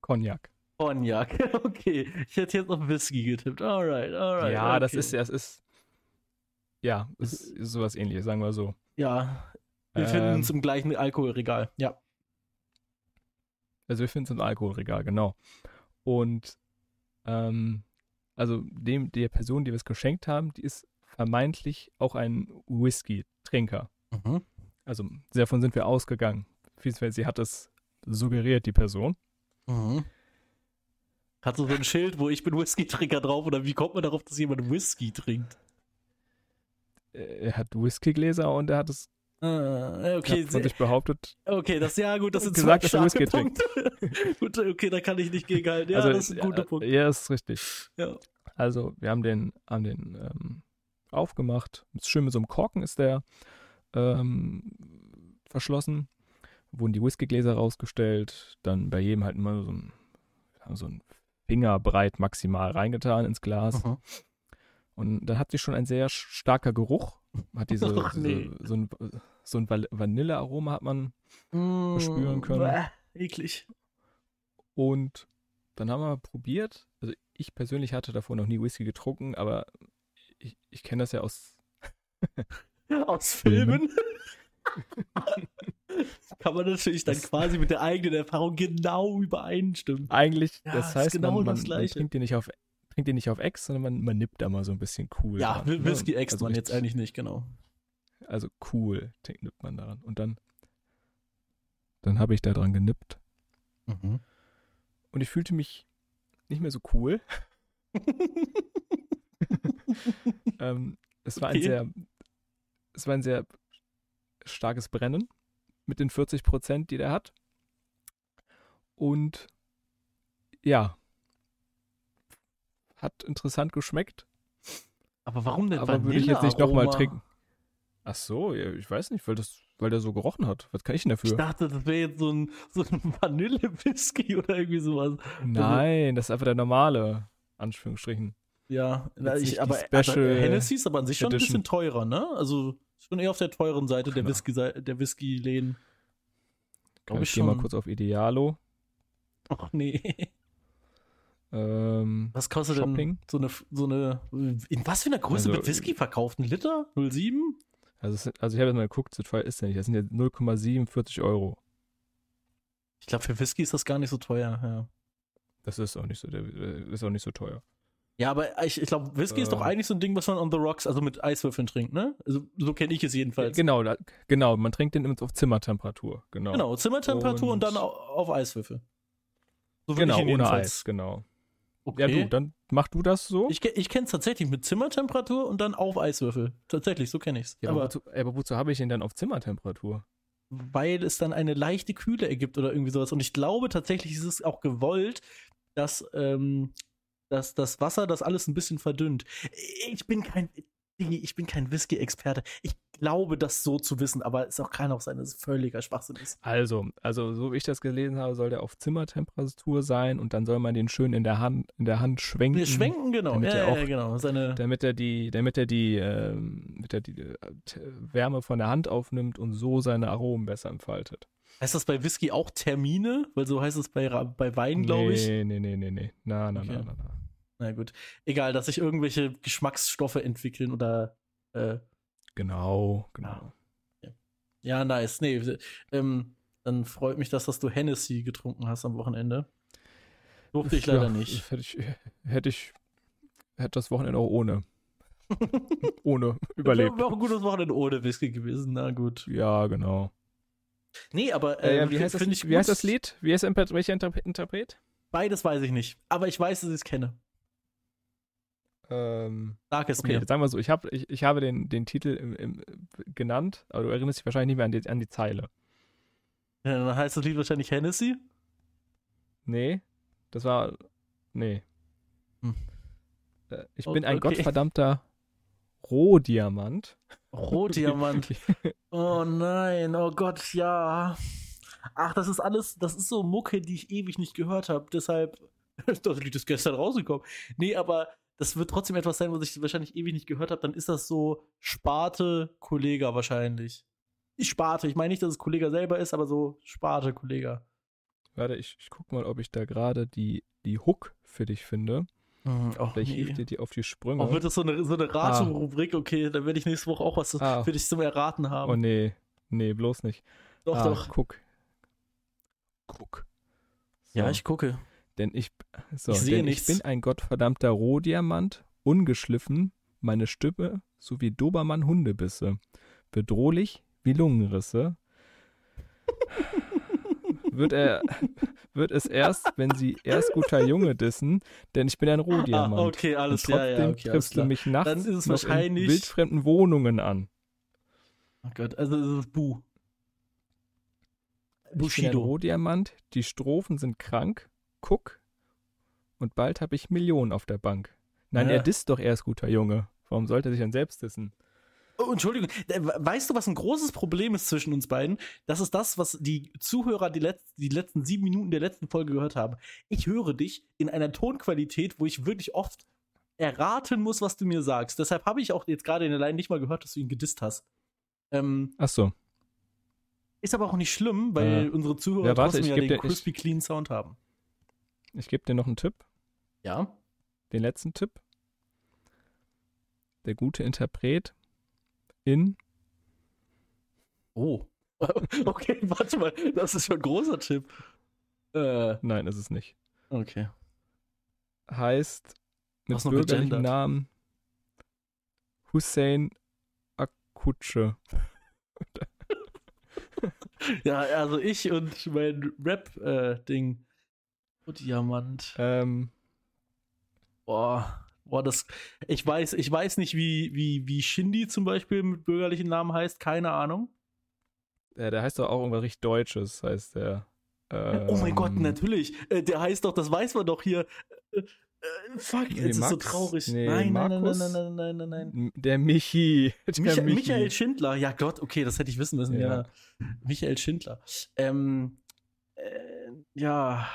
Speaker 1: Cognac.
Speaker 2: Cognac. *laughs* Okay. Ich hätte jetzt auf Whisky getippt. Alright, alright.
Speaker 1: ja, das
Speaker 2: okay.
Speaker 1: ist, das ist, ja, es ist sowas ähnliches, sagen wir so.
Speaker 2: Ja. Wir finden
Speaker 1: Ähm,
Speaker 2: uns im gleichen Alkoholregal. Ja.
Speaker 1: Also wir finden es im Alkoholregal, genau. Und ähm, also dem, der Person, die wir es geschenkt haben, die ist vermeintlich auch ein Whisky-Trinker.
Speaker 2: Mhm.
Speaker 1: Also davon sind wir ausgegangen. Sie hat es suggeriert, die Person.
Speaker 2: Mhm. Hat so ein Schild, wo ich bin Whisky-Trinker drauf oder wie kommt man darauf, dass jemand Whisky trinkt?
Speaker 1: Er hat Whiskygläser und er hat es
Speaker 2: Ah, okay,
Speaker 1: hat von sich behauptet.
Speaker 2: okay, das ja gut, das sind
Speaker 1: gesagt, dass
Speaker 2: zwei
Speaker 1: er Whisky
Speaker 2: starke Punkte. *laughs* gut, okay, da kann ich nicht gegenhalten. Ja,
Speaker 1: also,
Speaker 2: das ist ein guter
Speaker 1: ja,
Speaker 2: Punkt.
Speaker 1: Ja, ist richtig.
Speaker 2: Ja.
Speaker 1: Also wir haben den, haben den ähm, aufgemacht. Schön mit so einem Korken ist der ähm, verschlossen. Wurden die Whiskygläser rausgestellt. Dann bei jedem halt immer so ein, so ein Fingerbreit maximal reingetan ins Glas.
Speaker 2: Mhm.
Speaker 1: Und dann hat sich schon ein sehr starker Geruch. Hat diese, *laughs*
Speaker 2: Ach, nee.
Speaker 1: diese so ein, so ein Vanillearoma hat man. Spüren können.
Speaker 2: Bäh, eklig.
Speaker 1: Und dann haben wir probiert. Also ich persönlich hatte davor noch nie Whisky getrunken, aber ich, ich kenne das ja aus *laughs*
Speaker 2: Aus
Speaker 1: Filmen. *laughs*
Speaker 2: Kann man natürlich dann quasi mit der eigenen Erfahrung genau übereinstimmen.
Speaker 1: eigentlich,
Speaker 2: Ja,
Speaker 1: das heißt,
Speaker 2: genau
Speaker 1: man, man,
Speaker 2: das
Speaker 1: man trinkt den nicht auf trinkt den nicht auf Ex, sondern man, man nippt da mal so ein bisschen cool.
Speaker 2: Ja,
Speaker 1: dran, ne?
Speaker 2: Whisky ext
Speaker 1: also
Speaker 2: man jetzt eigentlich nicht, genau.
Speaker 1: Also cool nippt man daran. Und dann, dann habe ich da dran genippt
Speaker 2: Mhm.
Speaker 1: und ich fühlte mich nicht mehr so cool. *laughs* ähm, es war ein
Speaker 2: Okay.
Speaker 1: sehr, es war ein sehr starkes Brennen mit den 40 Prozent, die der hat. Und ja, hat interessant geschmeckt,
Speaker 2: Aber warum denn
Speaker 1: aber würde ich jetzt nicht nochmal trinken. Ach so, ja, ich weiß nicht, weil das, weil der so gerochen hat. Was kann ich denn
Speaker 2: Ich
Speaker 1: dafür?
Speaker 2: dachte, das wäre jetzt so ein, so ein *laughs* Vanille-Whisky oder irgendwie sowas.
Speaker 1: Nein, das ist einfach der normale, Anführungsstrichen.
Speaker 2: Ja, na, ich, aber also, Hennessy ist aber an sich schon ein
Speaker 1: Edition.
Speaker 2: bisschen teurer, ne? Also schon eher auf der teuren Seite der. Whisky, der Whisky-Läden. Ich
Speaker 1: ich gehe mal kurz auf Idealo.
Speaker 2: Ach nee.
Speaker 1: Ähm,
Speaker 2: Was kostet
Speaker 1: Shopping.
Speaker 2: denn so eine, so eine, in was für einer Größe
Speaker 1: Also,
Speaker 2: wird Whisky verkauft? Ein Liter? 0,7?
Speaker 1: also, also ich habe jetzt mal geguckt, so teuer ist der nicht. Das sind jetzt 0,47 Euro.
Speaker 2: Ich glaube, für Whisky ist das gar nicht so teuer, ja.
Speaker 1: Das ist auch nicht so, der, der ist auch nicht so teuer.
Speaker 2: Ja, aber ich, ich glaube, Whisky ist doch
Speaker 1: Ähm.
Speaker 2: eigentlich so ein Ding, was man on the rocks, also mit Eiswürfeln trinkt, ne? Also, so kenne ich es jedenfalls.
Speaker 1: Genau, da, genau, man trinkt den immer auf Zimmertemperatur. Genau,
Speaker 2: Genau, Zimmertemperatur und,
Speaker 1: Und-
Speaker 2: dann au- auf Eiswürfel. So
Speaker 1: genau ohne Eis, genau.
Speaker 2: Okay.
Speaker 1: Ja, du, dann mach du das so.
Speaker 2: Ich, ich kenne es tatsächlich mit Zimmertemperatur und dann auf Eiswürfel. Tatsächlich, so kenne ich es.
Speaker 1: ja, aber,
Speaker 2: aber
Speaker 1: wozu, aber wozu habe ich den dann auf Zimmertemperatur?
Speaker 2: weil es dann eine leichte Kühle ergibt oder irgendwie sowas. Und ich glaube tatsächlich ist es auch gewollt, dass, ähm, dass das Wasser das alles ein bisschen verdünnt. Ich bin kein, Digi, ich bin kein Whisky-Experte. Ich glaube, das so zu wissen, aber es auch kann auch sein, dass es völliger Schwachsinn ist.
Speaker 1: Also, also so wie ich das gelesen habe, soll der auf Zimmertemperatur sein und dann soll man den schön in der Hand, in der Hand schwenken.
Speaker 2: Wir schwenken, genau.
Speaker 1: damit
Speaker 2: Ja,
Speaker 1: er
Speaker 2: ja,
Speaker 1: auch-
Speaker 2: ja, genau. Seine,
Speaker 1: damit er die, damit er die, ähm, damit er die äh, Wärme von der Hand aufnimmt und so seine Aromen besser entfaltet.
Speaker 2: heißt das bei Whisky auch Termine? Weil so heißt es bei, bei Wein, glaube ich.
Speaker 1: Nee, nee, nee, nee, nee. Na, na,
Speaker 2: Okay.
Speaker 1: na, na, na.
Speaker 2: Na gut. Egal, dass sich irgendwelche Geschmacksstoffe entwickeln oder äh,
Speaker 1: Genau, genau.
Speaker 2: Ja, nice. Nee, ähm, dann freut mich, dass, dass du Hennessy getrunken hast am Wochenende. Durfte ich leider
Speaker 1: Ja,
Speaker 2: nicht. *laughs*
Speaker 1: Hätte ich, hätte ich, hätte das Wochenende auch ohne, *laughs* ohne überlebt.
Speaker 2: Wäre auch ein gutes Wochenende ohne Whisky gewesen. Na gut.
Speaker 1: Ja, genau.
Speaker 2: Nee, aber
Speaker 1: Äh,
Speaker 2: ähm,
Speaker 1: wie, heißt das, wie heißt das Lied? Wie heißt Interpret- welcher? Interpret?
Speaker 2: Beides weiß ich nicht. Aber ich weiß, dass ich es kenne.
Speaker 1: Ähm,
Speaker 2: Sag es
Speaker 1: okay,
Speaker 2: mir.
Speaker 1: sagen wir so, ich, hab, ich, ich habe den, den Titel im, im, genannt, aber du erinnerst dich wahrscheinlich nicht mehr an die, an die Zeile.
Speaker 2: Ja, dann heißt das Lied wahrscheinlich Hennessy.
Speaker 1: Nee, das war. Nee.
Speaker 2: Hm.
Speaker 1: Äh, Ich bin ein
Speaker 2: okay.
Speaker 1: gottverdammter Rohdiamant.
Speaker 2: Rotdiamant. *laughs* Oh nein, oh Gott, ja. Ach, das ist alles, das ist so Mucke, die ich ewig nicht gehört habe. Deshalb, *laughs* das Lied ist gestern rausgekommen. Nee, aber das wird trotzdem etwas sein, was ich wahrscheinlich ewig nicht gehört habe. Dann ist das so Sparte Kollega wahrscheinlich. Ich Sparte, ich meine nicht, dass es Kollega selber ist, aber so Sparte Kollega.
Speaker 1: Warte, ich, ich guck mal, ob ich da gerade die, die Hook für dich finde.
Speaker 2: Mhm, oh,
Speaker 1: Vielleicht
Speaker 2: nee.
Speaker 1: hilft dir die auf die Sprünge.
Speaker 2: Oh, wird das so eine, so eine Raterubrik? Okay, dann werde ich nächste Woche auch was
Speaker 1: Ah.
Speaker 2: für dich zum Erraten haben.
Speaker 1: oh nee, nee, bloß nicht.
Speaker 2: doch,
Speaker 1: ah,
Speaker 2: doch.
Speaker 1: Guck. Guck.
Speaker 2: Ja,
Speaker 1: So,
Speaker 2: ich gucke.
Speaker 1: Denn ich, so,
Speaker 2: Ich
Speaker 1: denn ich bin ein gottverdammter Rohdiamant, ungeschliffen, meine Stimme sowie Dobermann Hundebisse, bedrohlich wie Lungenrisse. *laughs* wird, er, wird es erst, wenn sie erst guter Junge dissen, denn ich bin ein Rohdiamant.
Speaker 2: Ah, okay, alles
Speaker 1: Und
Speaker 2: klar,
Speaker 1: trotzdem
Speaker 2: ja, okay,
Speaker 1: triffst du mich nachts
Speaker 2: Dann ist es
Speaker 1: in wildfremden Wohnungen an.
Speaker 2: Oh Gott, also es ist Bu.
Speaker 1: Ich bin ein
Speaker 2: Bushido.
Speaker 1: Rohdiamant, die Strophen sind krank, guck, und bald habe ich Millionen auf der Bank. Nein,
Speaker 2: Ja.
Speaker 1: er disst doch erst guter Junge. Warum sollte er sich dann selbst dissen?
Speaker 2: Oh, Entschuldigung, äh, weißt du, was ein großes Problem ist zwischen uns beiden? Das ist das, was die Zuhörer die, letz die letzten sieben Minuten der letzten Folge gehört haben. Ich höre dich in einer Tonqualität, wo ich wirklich oft erraten muss, was du mir sagst. Deshalb habe ich auch jetzt gerade in der Line nicht mal gehört, dass du ihn gedisst hast. Ähm,
Speaker 1: Ach so.
Speaker 2: ist aber auch nicht schlimm, weil
Speaker 1: Äh,
Speaker 2: unsere Zuhörer
Speaker 1: ja, warte,
Speaker 2: trotzdem ja den
Speaker 1: dir- ich-
Speaker 2: crispy clean Sound haben.
Speaker 1: Ich gebe dir noch einen Tipp,
Speaker 2: Ja?
Speaker 1: den letzten Tipp. Der gute Interpret in
Speaker 2: Oh. *laughs* Okay, warte mal, das ist schon ein großer Tipp. Äh,
Speaker 1: Nein, ist es nicht.
Speaker 2: okay.
Speaker 1: Heißt mit bürgerlichen. Namen Hussein Akutsche. *laughs*
Speaker 2: Ja, also ich und mein Rap-Ding. oh, Diamant.
Speaker 1: Ähm,
Speaker 2: Boah. Boah, das. Ich weiß, ich weiß nicht, wie, wie, wie Shindy zum Beispiel mit bürgerlichen Namen heißt, keine Ahnung.
Speaker 1: der, der heißt doch auch irgendwas richtig Deutsches, heißt der.
Speaker 2: oh mein Gott,
Speaker 1: Ähm,
Speaker 2: natürlich. Äh, der heißt doch, das weiß man doch hier. Äh, äh, fuck,
Speaker 1: Nee,
Speaker 2: jetzt ist so traurig.
Speaker 1: Nee,
Speaker 2: nein, nein, nein, nein, nein, nein, nein, nein.
Speaker 1: Der Michi. Der
Speaker 2: Micha
Speaker 1: Michi.
Speaker 2: Michael Schindler, ja Gott, okay, das hätte ich wissen müssen, ja.
Speaker 1: Ja.
Speaker 2: Michael Schindler. Ähm, äh, ja,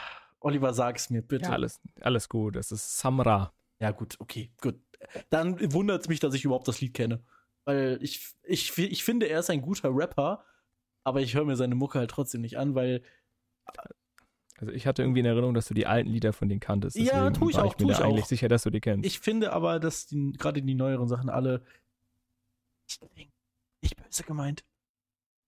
Speaker 2: Oliver, sag's mir bitte.
Speaker 1: Ja, alles, alles gut. Es ist Samra.
Speaker 2: Ja, gut, okay, gut. Dann wundert es mich, dass ich überhaupt das Lied kenne. Weil ich, ich, ich finde, er ist ein guter Rapper, aber ich höre mir seine Mucke halt trotzdem nicht an, weil.
Speaker 1: Also ich hatte irgendwie in Erinnerung, dass du die alten Lieder von denen kanntest.
Speaker 2: Ja,
Speaker 1: Deswegen
Speaker 2: tu ich
Speaker 1: war
Speaker 2: auch,
Speaker 1: ich mir da
Speaker 2: ich
Speaker 1: eigentlich
Speaker 2: auch.
Speaker 1: sicher, dass du die kennst.
Speaker 2: Ich finde aber, dass gerade die neueren Sachen alle. Nicht böse gemeint.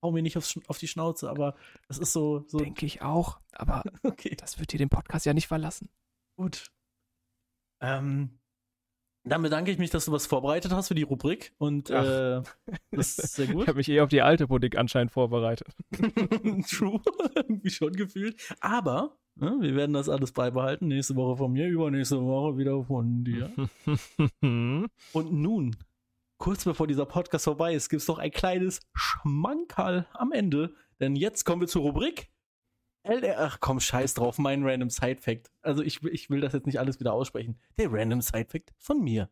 Speaker 2: Hau mir nicht aufs, auf die Schnauze, aber das ist so. so
Speaker 1: Denke ich auch. Aber *laughs*
Speaker 2: okay.
Speaker 1: das wird dir den Podcast ja nicht verlassen.
Speaker 2: Gut. Ähm, dann bedanke ich mich, dass du was vorbereitet hast für die Rubrik und äh, das ist sehr
Speaker 1: Ich
Speaker 2: gut.
Speaker 1: habe mich eh auf die alte Politik anscheinend vorbereitet. *laughs*
Speaker 2: True, irgendwie schon gefühlt. Aber ne, wir werden das alles beibehalten. Nächste Woche von mir, übernächste Woche wieder von dir. *laughs* Und nun, kurz bevor dieser Podcast vorbei ist, gibt es noch ein kleines Schmankerl am Ende. Denn jetzt kommen wir zur Rubrik. Ach komm, scheiß drauf, mein Random Side Fact. Also ich, will- ich will das jetzt nicht alles wieder aussprechen. Der Random Side Fact von mir.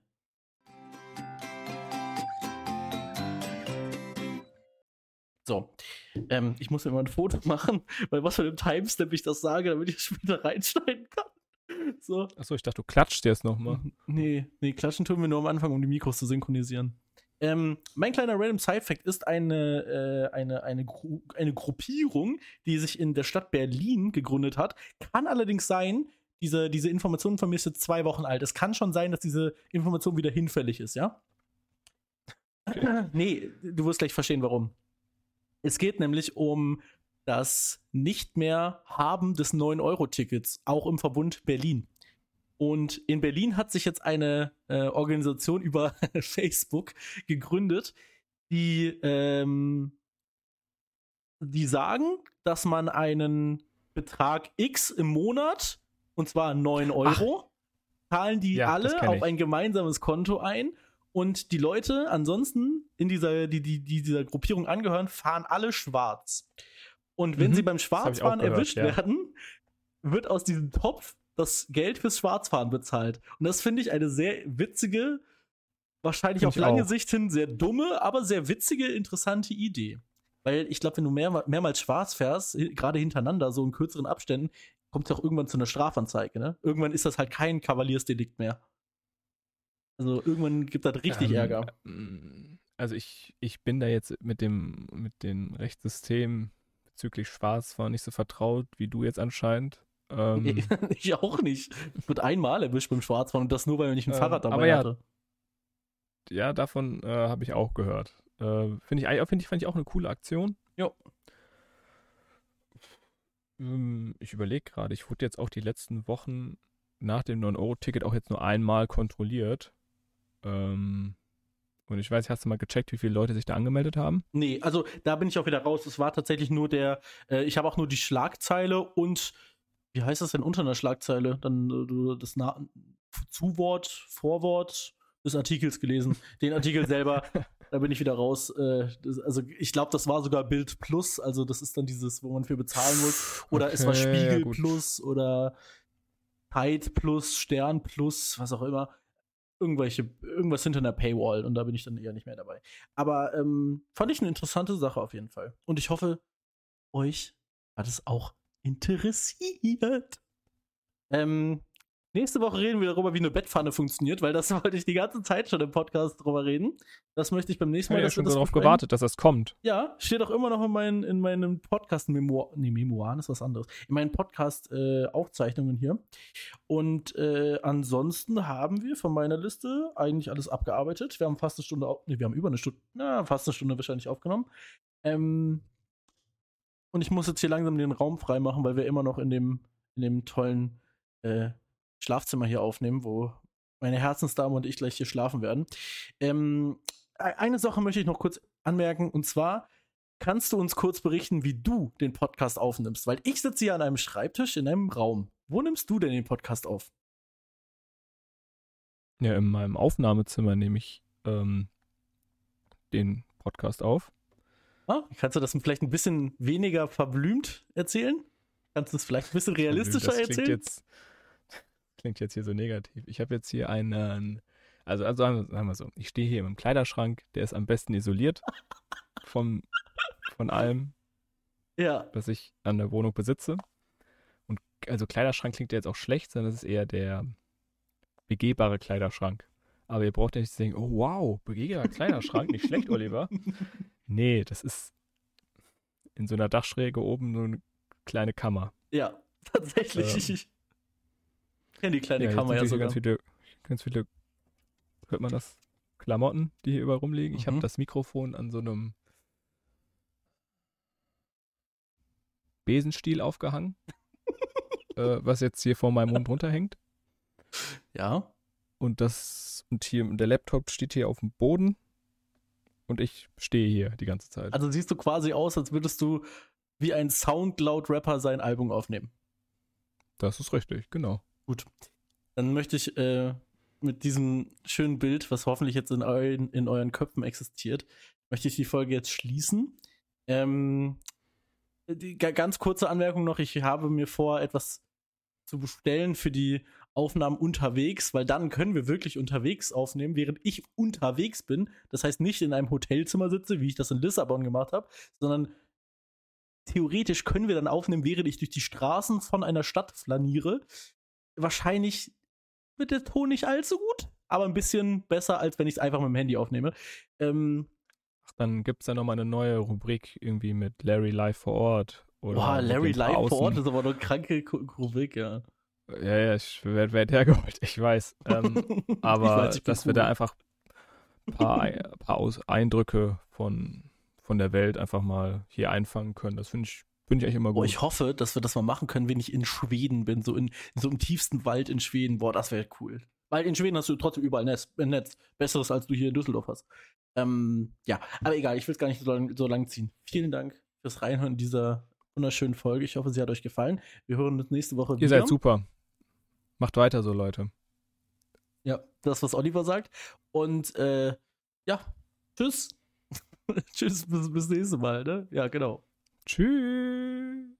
Speaker 2: So, ähm, ich muss mir mal ein Foto *laughs* machen, weil was für einem Timestamp ich das sage, damit ich es später reinschneiden kann. So.
Speaker 1: Achso, ich dachte, du klatscht jetzt nochmal.
Speaker 2: Nee, nee, klatschen tun wir nur am Anfang, um die Mikros zu synchronisieren. Ähm, mein kleiner Random Side Fact ist eine, äh, eine, eine, Gru eine Gruppierung, die sich in der Stadt Berlin gegründet hat. Kann allerdings sein, diese, diese Information von mir ist jetzt zwei Wochen alt. Es kann schon sein, dass diese Information wieder hinfällig ist, ja? nee, du wirst gleich verstehen, warum. Es geht nämlich um das nicht mehr Haben des 9-Euro-Tickets, auch im Verbund Berlin. Und in Berlin hat sich jetzt eine äh, Organisation *laughs* über Facebook gegründet, die, ähm, die sagen, dass man einen Betrag X im Monat, und zwar 9 Euro, zahlen die
Speaker 1: Ja,
Speaker 2: alle auf ein gemeinsames Konto ein und die Leute ansonsten in dieser, die, die, die dieser Gruppierung angehören, fahren alle schwarz. Und wenn
Speaker 1: Mhm,
Speaker 2: sie beim Schwarzfahren
Speaker 1: gehört,
Speaker 2: erwischt
Speaker 1: ja.
Speaker 2: werden, wird aus diesem Topf das Geld fürs Schwarzfahren bezahlt. Und das finde ich eine sehr witzige, wahrscheinlich
Speaker 1: Find
Speaker 2: auf lange
Speaker 1: auch.
Speaker 2: Sicht hin sehr dumme, aber sehr witzige, interessante Idee. Weil ich glaube, wenn du mehr, mehrmals schwarz fährst, gerade hintereinander, so in kürzeren Abständen, kommt es auch irgendwann zu einer Strafanzeige. Ne? Irgendwann ist das halt kein Kavaliersdelikt mehr. Also irgendwann gibt das richtig
Speaker 1: Ähm,
Speaker 2: Ärger.
Speaker 1: ähm, Also ich, ich bin da jetzt mit dem, mit dem Rechtssystem bezüglich Schwarzfahren nicht so vertraut wie du jetzt anscheinend. Ähm, *laughs*
Speaker 2: ich auch nicht. Ich wurde einmal erwischt beim Schwarzfahren und das nur, weil ich ein
Speaker 1: Ähm,
Speaker 2: Fahrrad dabei
Speaker 1: aber ja,
Speaker 2: hatte.
Speaker 1: ja, davon äh, habe ich auch gehört. Äh, Finde ich, find ich, fand ich auch eine coole Aktion.
Speaker 2: Jo.
Speaker 1: Ähm, Ich überlege gerade, ich wurde jetzt auch die letzten Wochen nach dem 9-Euro-Ticket auch jetzt nur einmal kontrolliert. Ähm, und ich weiß, hast du mal gecheckt, wie viele Leute sich da angemeldet haben?
Speaker 2: Nee, also da bin ich auch wieder raus. Es war tatsächlich nur der, äh, ich habe auch nur die Schlagzeile und wie heißt das denn unter einer Schlagzeile? Dann äh, das Na Zuwort, Vorwort des Artikels gelesen. Den Artikel *laughs* selber, da bin ich wieder raus. Äh, das, also ich glaube, das war sogar Bild Plus, also das ist dann dieses, wo man für bezahlen muss. Oder es war
Speaker 1: Okay, ja,
Speaker 2: Spiegel
Speaker 1: gut.
Speaker 2: Plus oder Tide Plus, Stern Plus, was auch immer. Irgendwelche, irgendwas hinter einer Paywall und da bin ich dann eher nicht mehr dabei. Aber ähm, fand ich eine interessante Sache auf jeden Fall. Und ich hoffe, euch hat es auch interessiert. Ähm, nächste Woche reden wir darüber, wie eine Bettpfanne funktioniert, weil das *laughs* wollte ich die ganze Zeit schon im Podcast drüber reden. Das möchte ich beim nächsten
Speaker 1: Ich
Speaker 2: Mal.
Speaker 1: habe ja schon darauf gewartet, dass das kommt.
Speaker 2: Ja, steht auch immer noch in, meinen, in meinen Podcast-Memoiren. Nee, Memoiren ist was anderes. In meinen Podcast-Aufzeichnungen hier. Und äh, ansonsten haben wir von meiner Liste eigentlich alles abgearbeitet. Wir haben fast eine Stunde, nee, wir haben über eine Stunde, na, fast eine Stunde wahrscheinlich aufgenommen. Ähm, und ich muss jetzt hier langsam den Raum freimachen, weil wir immer noch in dem, in dem tollen äh, Schlafzimmer hier aufnehmen, wo meine Herzensdame und ich gleich hier schlafen werden. Ähm, e- eine Sache möchte ich noch kurz anmerken, und zwar kannst du uns kurz berichten, wie du den Podcast aufnimmst, weil ich sitze hier an einem Schreibtisch in einem Raum. Wo nimmst du denn den Podcast auf?
Speaker 1: Ja, in meinem Aufnahmezimmer nehme ich ähm, den Podcast auf.
Speaker 2: Ah, kannst du das vielleicht ein bisschen weniger verblümt erzählen? Kannst du es vielleicht ein bisschen realistischer
Speaker 1: das
Speaker 2: erzählen?
Speaker 1: Jetzt, klingt jetzt hier so negativ. Ich habe jetzt hier einen, also, also sagen, wir, sagen wir so, ich stehe hier im Kleiderschrank, der ist am besten isoliert vom, von allem,
Speaker 2: ja,
Speaker 1: was ich an der Wohnung besitze. Und also Kleiderschrank klingt ja jetzt auch schlecht, sondern das ist eher der begehbare Kleiderschrank. Aber ihr braucht ja nicht zu denken, oh wow, begehbarer Kleiderschrank, nicht schlecht, Oliver. *laughs* Nee, das ist in so einer Dachschräge oben so eine kleine Kammer.
Speaker 2: ja, tatsächlich.
Speaker 1: Ähm.
Speaker 2: Kenne die kleine
Speaker 1: Ja,
Speaker 2: Kammer ja sogar.
Speaker 1: ganz viele, ganz viele, hört man das? Klamotten, die hier überall rumliegen. Ich habe
Speaker 2: Mhm.
Speaker 1: das Mikrofon an so einem Besenstiel aufgehangen, *laughs* äh, was jetzt hier vor meinem Mund runterhängt.
Speaker 2: Ja,
Speaker 1: Und das und hier der Laptop steht hier auf dem Boden und ich stehe hier die ganze Zeit.
Speaker 2: also siehst du quasi aus, als würdest du wie ein Soundcloud-Rapper sein Album aufnehmen.
Speaker 1: das ist richtig, genau.
Speaker 2: Dann möchte ich äh, mit diesem schönen Bild, was hoffentlich jetzt in euren, in euren Köpfen existiert, möchte ich die Folge jetzt schließen. Ähm, die ga- ganz kurze Anmerkung noch, ich habe mir vor, etwas zu bestellen für die Aufnahmen unterwegs, weil dann können wir wirklich unterwegs aufnehmen, während ich unterwegs bin. Das heißt nicht in einem Hotelzimmer sitze, wie ich das in Lissabon gemacht habe, sondern theoretisch können wir dann aufnehmen, während ich durch die Straßen von einer Stadt flaniere. Wahrscheinlich wird der Ton nicht allzu gut, aber ein bisschen besser, als wenn ich es einfach mit dem Handy aufnehme. Ähm,
Speaker 1: Ach, dann gibt es da nochmal eine neue Rubrik irgendwie mit Larry live vor Ort. Oder
Speaker 2: boah, Larry live vor Ort ist aber eine kranke Rubrik, ja.
Speaker 1: Ja, ja, ich werde werd hergeholt, *laughs* ich weiß. Ähm, *laughs*
Speaker 2: Ich
Speaker 1: aber
Speaker 2: weiß, ich
Speaker 1: dass wir
Speaker 2: cool.
Speaker 1: da einfach ein paar, Ei- paar Eindrücke von, von der Welt einfach mal hier einfangen können. Das finde ich, find ich eigentlich immer
Speaker 2: Boah,
Speaker 1: gut.
Speaker 2: ich hoffe, dass wir das mal machen können, wenn ich in Schweden bin, so in, so im tiefsten Wald in Schweden. Boah, das wäre cool. Weil in Schweden hast du trotzdem überall Netz, Netz. Besseres, als du hier in Düsseldorf hast. Ähm, ja, aber egal, ich will es gar nicht so lang, so lang ziehen. Vielen Dank fürs Reinhören in dieser wunderschönen Folge. Ich hoffe, sie hat euch gefallen. Wir hören uns nächste Woche
Speaker 1: Ihr
Speaker 2: wieder.
Speaker 1: seid super. Macht weiter so, Leute.
Speaker 2: Ja, das, was Oliver sagt. Und äh, ja, tschüss. *laughs* tschüss, bis, bis nächste Mal, ne? Ja, genau.
Speaker 1: Tschüss.